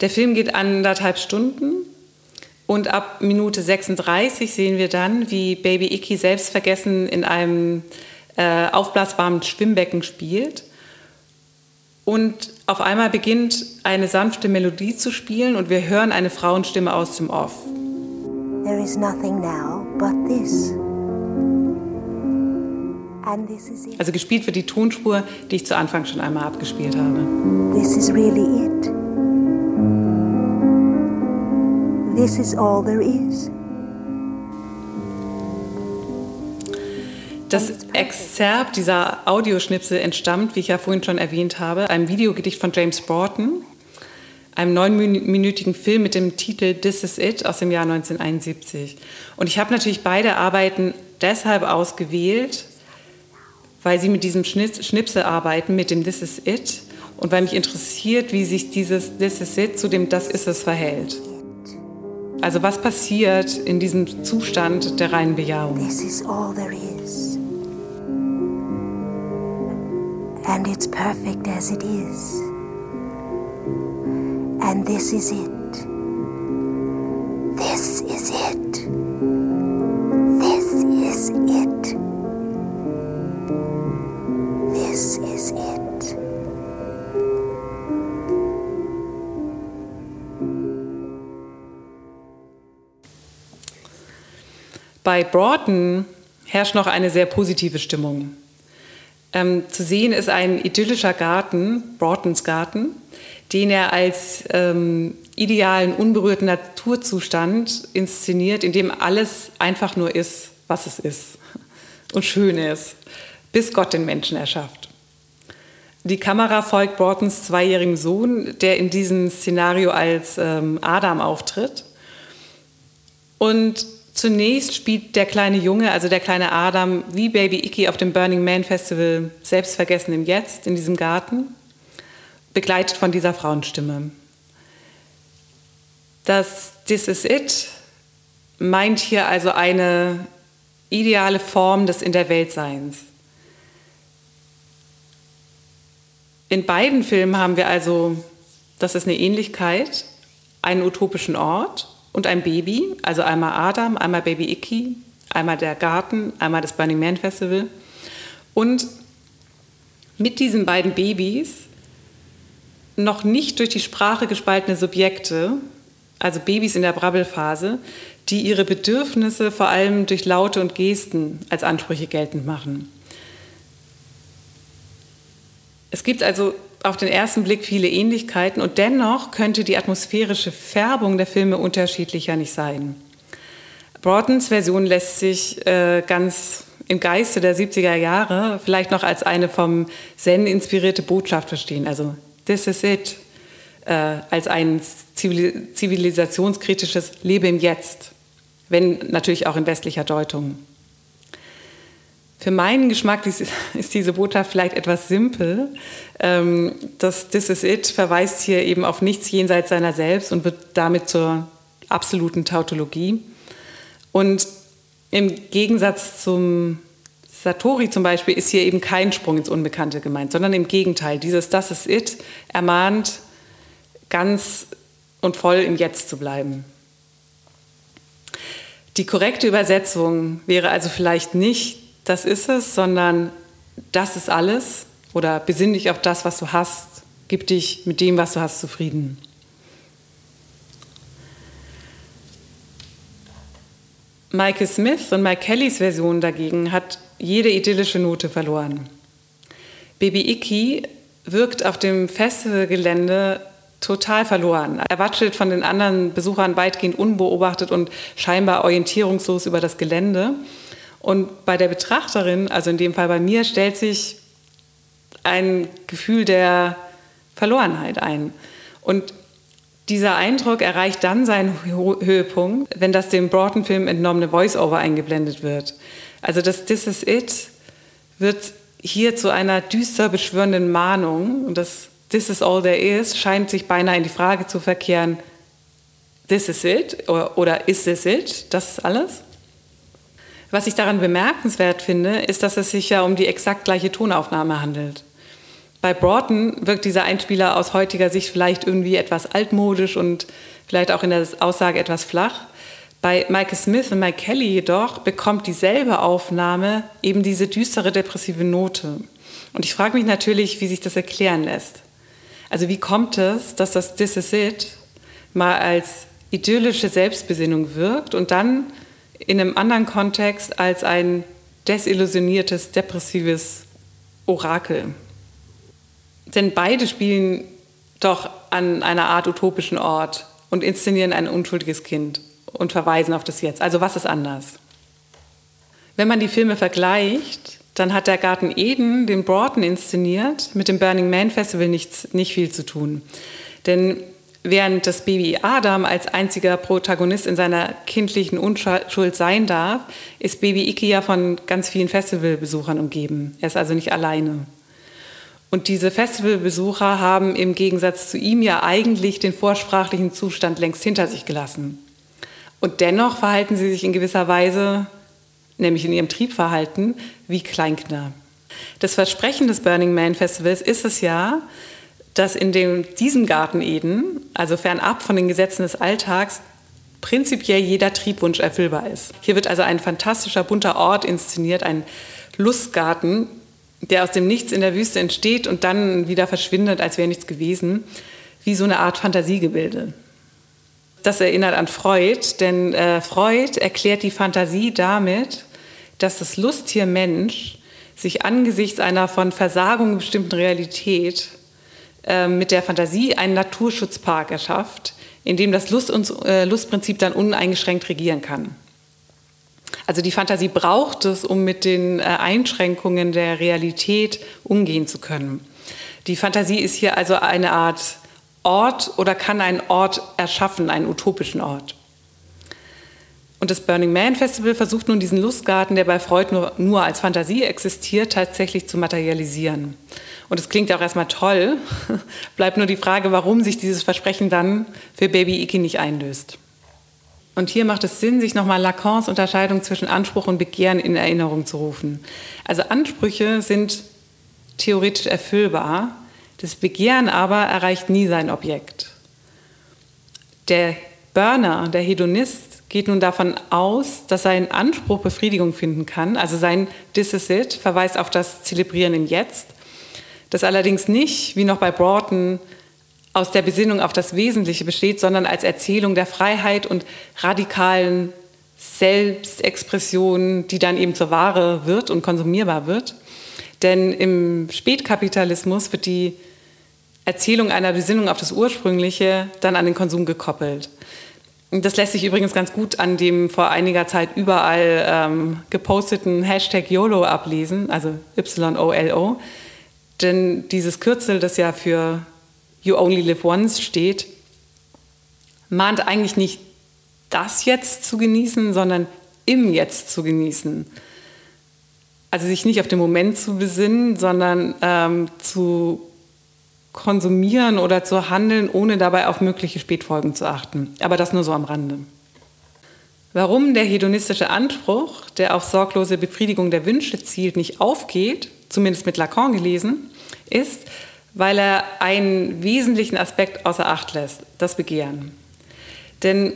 S2: Der Film geht anderthalb Stunden und ab Minute 36 sehen wir dann, wie Baby Icky selbstvergessen in einem äh, aufblasbaren Schwimmbecken spielt. Und auf einmal beginnt eine sanfte Melodie zu spielen und wir hören eine Frauenstimme aus dem Off. There is nothing now but this. Also gespielt wird die Tonspur, die ich zu Anfang schon einmal abgespielt habe. This is really it. This is all there is. Das Exzerpt dieser Audioschnipsel entstammt, wie ich ja vorhin schon erwähnt habe, einem Videogedicht von James Broughton, einem neunminütigen Film mit dem Titel This Is It aus dem Jahr 1971. Und ich habe natürlich beide Arbeiten deshalb ausgewählt, weil sie mit diesem Schnipsel arbeiten, mit dem This Is It, und weil mich interessiert, wie sich dieses This Is It zu dem Das Ist Es verhält. Also was passiert in diesem Zustand der reinen Bejahung? This is all there is. And it's perfect as it is. And this is it. This is it. This is it. This is it. Bei Broughton herrscht noch eine sehr positive Stimmung. Ähm, zu sehen ist ein idyllischer Garten, Broughtons Garten, den er als ähm, idealen, unberührten Naturzustand inszeniert, in dem alles einfach nur ist, was es ist und schön ist, bis Gott den Menschen erschafft. Die Kamera folgt Broughtons zweijährigen Sohn, der in diesem Szenario als ähm, Adam auftritt. Und zunächst spielt der kleine Junge, also der kleine Adam, wie Baby Icky auf dem Burning Man Festival selbstvergessen im Jetzt, in diesem Garten, begleitet von dieser Frauenstimme. Das This is it meint hier also eine ideale Form des In der Weltseins. In beiden Filmen haben wir also, das ist eine Ähnlichkeit, einen utopischen Ort und ein Baby, also einmal Adam, einmal Baby Icky, einmal der Garten, einmal das Burning Man Festival. Und mit diesen beiden Babys noch nicht durch die Sprache gespaltene Subjekte, also Babys in der Brabbelphase, die ihre Bedürfnisse vor allem durch Laute und Gesten als Ansprüche geltend machen. Es gibt also auf den ersten Blick viele Ähnlichkeiten und dennoch könnte die atmosphärische Färbung der Filme unterschiedlicher nicht sein. Broughtons Version lässt sich äh, ganz im Geiste der 70er Jahre vielleicht noch als eine vom Zen inspirierte Botschaft verstehen. Also, this is it, äh, als ein zivilisationskritisches Lebe im Jetzt, wenn natürlich auch in westlicher Deutung. Für meinen Geschmack ist, diese Botschaft vielleicht etwas simpel. Ähm, das This is it verweist hier eben auf nichts jenseits seiner selbst und wird damit zur absoluten Tautologie. Und im Gegensatz zum Satori zum Beispiel ist hier eben kein Sprung ins Unbekannte gemeint, sondern im Gegenteil. Dieses Das is it ermahnt, ganz und voll im Jetzt zu bleiben. Die korrekte Übersetzung wäre also vielleicht nicht das ist es, sondern das ist alles oder besinn dich auf das, was du hast, gib dich mit dem, was du hast, zufrieden. Michael Smith und Mike Kellys Version dagegen hat jede idyllische Note verloren. Baby Icky wirkt auf dem Festivalgelände total verloren. Er watschelt von den anderen Besuchern weitgehend unbeobachtet und scheinbar orientierungslos über das Gelände. Und bei der Betrachterin, also in dem Fall bei mir, stellt sich ein Gefühl der Verlorenheit ein. Und dieser Eindruck erreicht dann seinen Höhepunkt, wenn das dem Broughton-Film entnommene Voice-Over eingeblendet wird. Also das This is it wird hier zu einer düster beschwörenden Mahnung und das This is all there is scheint sich beinahe in die Frage zu verkehren, This is it oder, oder Is this it? Das ist alles? Was ich daran bemerkenswert finde, ist, dass es sich ja um die exakt gleiche Tonaufnahme handelt. Bei Broughton wirkt dieser Einspieler aus heutiger Sicht vielleicht irgendwie etwas altmodisch und vielleicht auch in der Aussage etwas flach. Bei Michael Smith und Mike Kelly jedoch bekommt dieselbe Aufnahme eben diese düstere depressive Note. Und ich frage mich natürlich, wie sich das erklären lässt. Also wie kommt es, dass das This Is It mal als idyllische Selbstbesinnung wirkt und dann in einem anderen Kontext als ein desillusioniertes, depressives Orakel. Denn beide spielen doch an einer Art utopischen Ort und inszenieren ein unschuldiges Kind und verweisen auf das Jetzt. Also was ist anders? Wenn man die Filme vergleicht, dann hat der Garten Eden, den Broughton inszeniert, mit dem Burning Man Festival nichts, nicht viel zu tun. Denn Während das Baby Adam als einziger Protagonist in seiner kindlichen Unschuld sein darf, ist Baby Iki ja von ganz vielen Festivalbesuchern umgeben. Er ist also nicht alleine. Und diese Festivalbesucher haben im Gegensatz zu ihm ja eigentlich den vorsprachlichen Zustand längst hinter sich gelassen. Und dennoch verhalten sie sich in gewisser Weise, nämlich in ihrem Triebverhalten, wie Kleinkner. Das Versprechen des Burning Man Festivals ist es ja, dass in dem, diesem Garten Eden, also fernab von den Gesetzen des Alltags, prinzipiell jeder Triebwunsch erfüllbar ist. Hier wird also ein fantastischer bunter Ort inszeniert, ein Lustgarten, der aus dem Nichts in der Wüste entsteht und dann wieder verschwindet, als wäre nichts gewesen, wie so eine Art Fantasiegebilde. Das erinnert an Freud, denn äh, Freud erklärt die Fantasie damit, dass das Lusttier Mensch sich angesichts einer von Versagung bestimmten Realität äh, mit der Fantasie einen Naturschutzpark erschafft, in dem das Lust und, äh, Lustprinzip dann uneingeschränkt regieren kann. Also die Fantasie braucht es, um mit den äh, Einschränkungen der Realität umgehen zu können. Die Fantasie ist hier also eine Art Ort oder kann einen Ort erschaffen, einen utopischen Ort. Und das Burning Man Festival versucht nun diesen Lustgarten, der bei Freud nur, nur als Fantasie existiert, tatsächlich zu materialisieren. Und es klingt auch erstmal toll, (laughs) bleibt nur die Frage, warum sich dieses Versprechen dann für Baby Iki nicht einlöst. Und hier macht es Sinn, sich nochmal Lacans Unterscheidung zwischen Anspruch und Begehren in Erinnerung zu rufen. Also Ansprüche sind theoretisch erfüllbar, das Begehren aber erreicht nie sein Objekt. Der Burner, der Hedonist, geht nun davon aus, dass sein Anspruch Befriedigung finden kann, also sein This is it verweist auf das Zelebrieren im Jetzt, das allerdings nicht, wie noch bei Broughton, aus der Besinnung auf das Wesentliche besteht, sondern als Erzählung der Freiheit und radikalen Selbstexpression, die dann eben zur Ware wird und konsumierbar wird. Denn im Spätkapitalismus wird die Erzählung einer Besinnung auf das Ursprüngliche dann an den Konsum gekoppelt. Das lässt sich übrigens ganz gut an dem vor einiger Zeit überall ähm, geposteten Hashtag YOLO ablesen, also Y-O-L-O. Denn dieses Kürzel, das ja für You Only Live Once steht, mahnt eigentlich nicht das Jetzt zu genießen, sondern im Jetzt zu genießen. Also sich nicht auf den Moment zu besinnen, sondern ähm, zu konsumieren oder zu handeln, ohne dabei auf mögliche Spätfolgen zu achten. Aber das nur so am Rande. Warum der hedonistische Anspruch, der auf sorglose Befriedigung der Wünsche zielt, nicht aufgeht, zumindest mit Lacan gelesen, ist, weil er einen wesentlichen Aspekt außer Acht lässt, das Begehren. Denn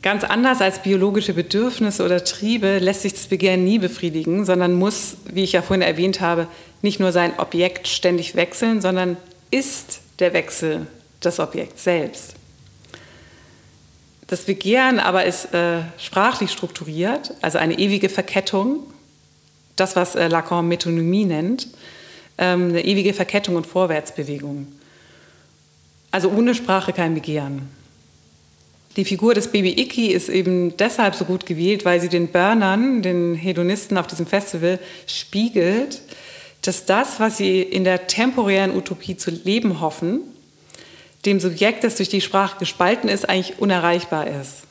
S2: ganz anders als biologische Bedürfnisse oder Triebe lässt sich das Begehren nie befriedigen, sondern muss, wie ich ja vorhin erwähnt habe, nicht nur sein Objekt ständig wechseln, sondern ist der Wechsel das Objekt selbst. Das Begehren aber ist äh, sprachlich strukturiert, also eine ewige Verkettung, das, was äh, Lacan Metonymie nennt, ähm, eine ewige Verkettung und Vorwärtsbewegung. Also ohne Sprache kein Begehren. Die Figur des Baby Icky ist eben deshalb so gut gewählt, weil sie den Burnern, den Hedonisten auf diesem Festival, spiegelt, dass das, was sie in der temporären Utopie zu leben hoffen, dem Subjekt, das durch die Sprache gespalten ist, eigentlich unerreichbar ist.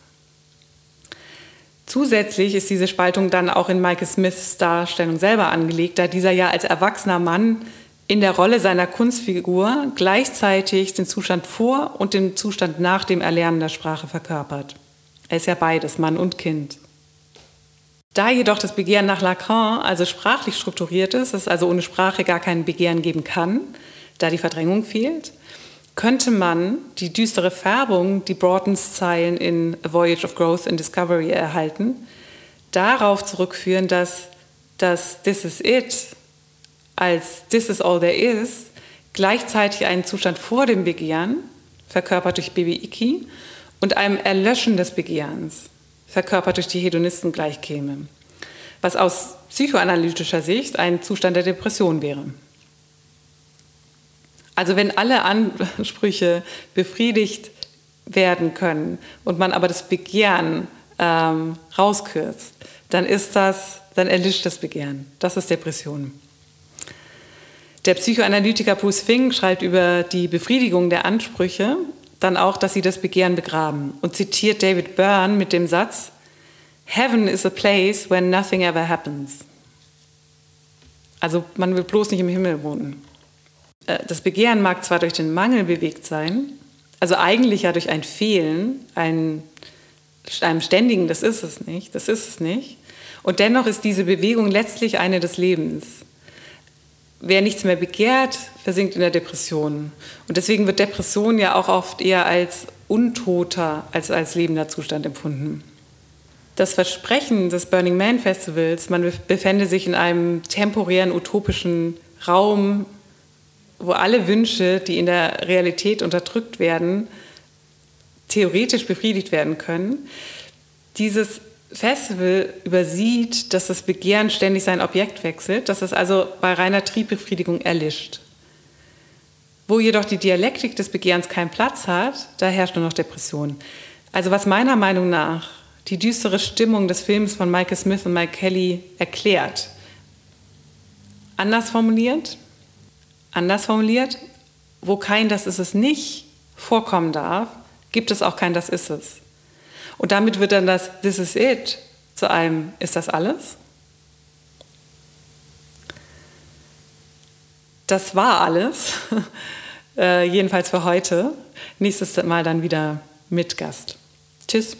S2: Zusätzlich ist diese Spaltung dann auch in Michael Smiths Darstellung selber angelegt, da dieser ja als erwachsener Mann in der Rolle seiner Kunstfigur gleichzeitig den Zustand vor und den Zustand nach dem Erlernen der Sprache verkörpert. Er ist ja beides, Mann und Kind. Da jedoch das Begehren nach Lacan also sprachlich strukturiert ist, es also ohne Sprache gar kein Begehren geben kann, da die Verdrängung fehlt, könnte man die düstere Färbung, die Broughtons Zeilen in A Voyage of Growth and Discovery erhalten, darauf zurückführen, dass das This is it als This is all there is gleichzeitig einen Zustand vor dem Begehren, verkörpert durch Baby Iki, und einem Erlöschen des Begehrens, verkörpert durch die Hedonisten gleichkäme, was aus psychoanalytischer Sicht ein Zustand der Depression wäre. Also wenn alle Ansprüche befriedigt werden können und man aber das Begehren ähm, rauskürzt, dann ist das, dann erlischt das Begehren. Das ist Depression. Der Psychoanalytiker Bruce Fink schreibt über die Befriedigung der Ansprüche dann auch, dass sie das Begehren begraben und zitiert David Byrne mit dem Satz, Heaven is a place where nothing ever happens. Also man will bloß nicht im Himmel wohnen. Äh, das Begehren mag zwar durch den Mangel bewegt sein, also eigentlich ja durch ein Fehlen, ein, einem ständigen, das ist es nicht, das ist es nicht. Und dennoch ist diese Bewegung letztlich eine des Lebens. Wer nichts mehr begehrt, versinkt in der Depression. Und deswegen wird Depression ja auch oft eher als untoter als als lebender Zustand empfunden. Das Versprechen des Burning Man Festivals, man befände sich in einem temporären, utopischen Raum, wo alle Wünsche, die in der Realität unterdrückt werden, theoretisch befriedigt werden können. Dieses Festival übersieht, dass das Begehren ständig sein Objekt wechselt, dass es also bei reiner Triebbefriedigung erlischt. Wo jedoch die Dialektik des Begehrens keinen Platz hat, da herrscht nur noch Depression. Also was meiner Meinung nach die düstere Stimmung des Films von Michael Smith und Mike Kelly erklärt. Anders formuliert, anders formuliert, wo kein Das ist es nicht vorkommen darf, gibt es auch kein Das ist es. Und damit wird dann das This is it zu einem Ist das alles? Das war alles, (laughs) äh, jedenfalls für heute. Nächstes Mal dann wieder mit Gast. Tschüss.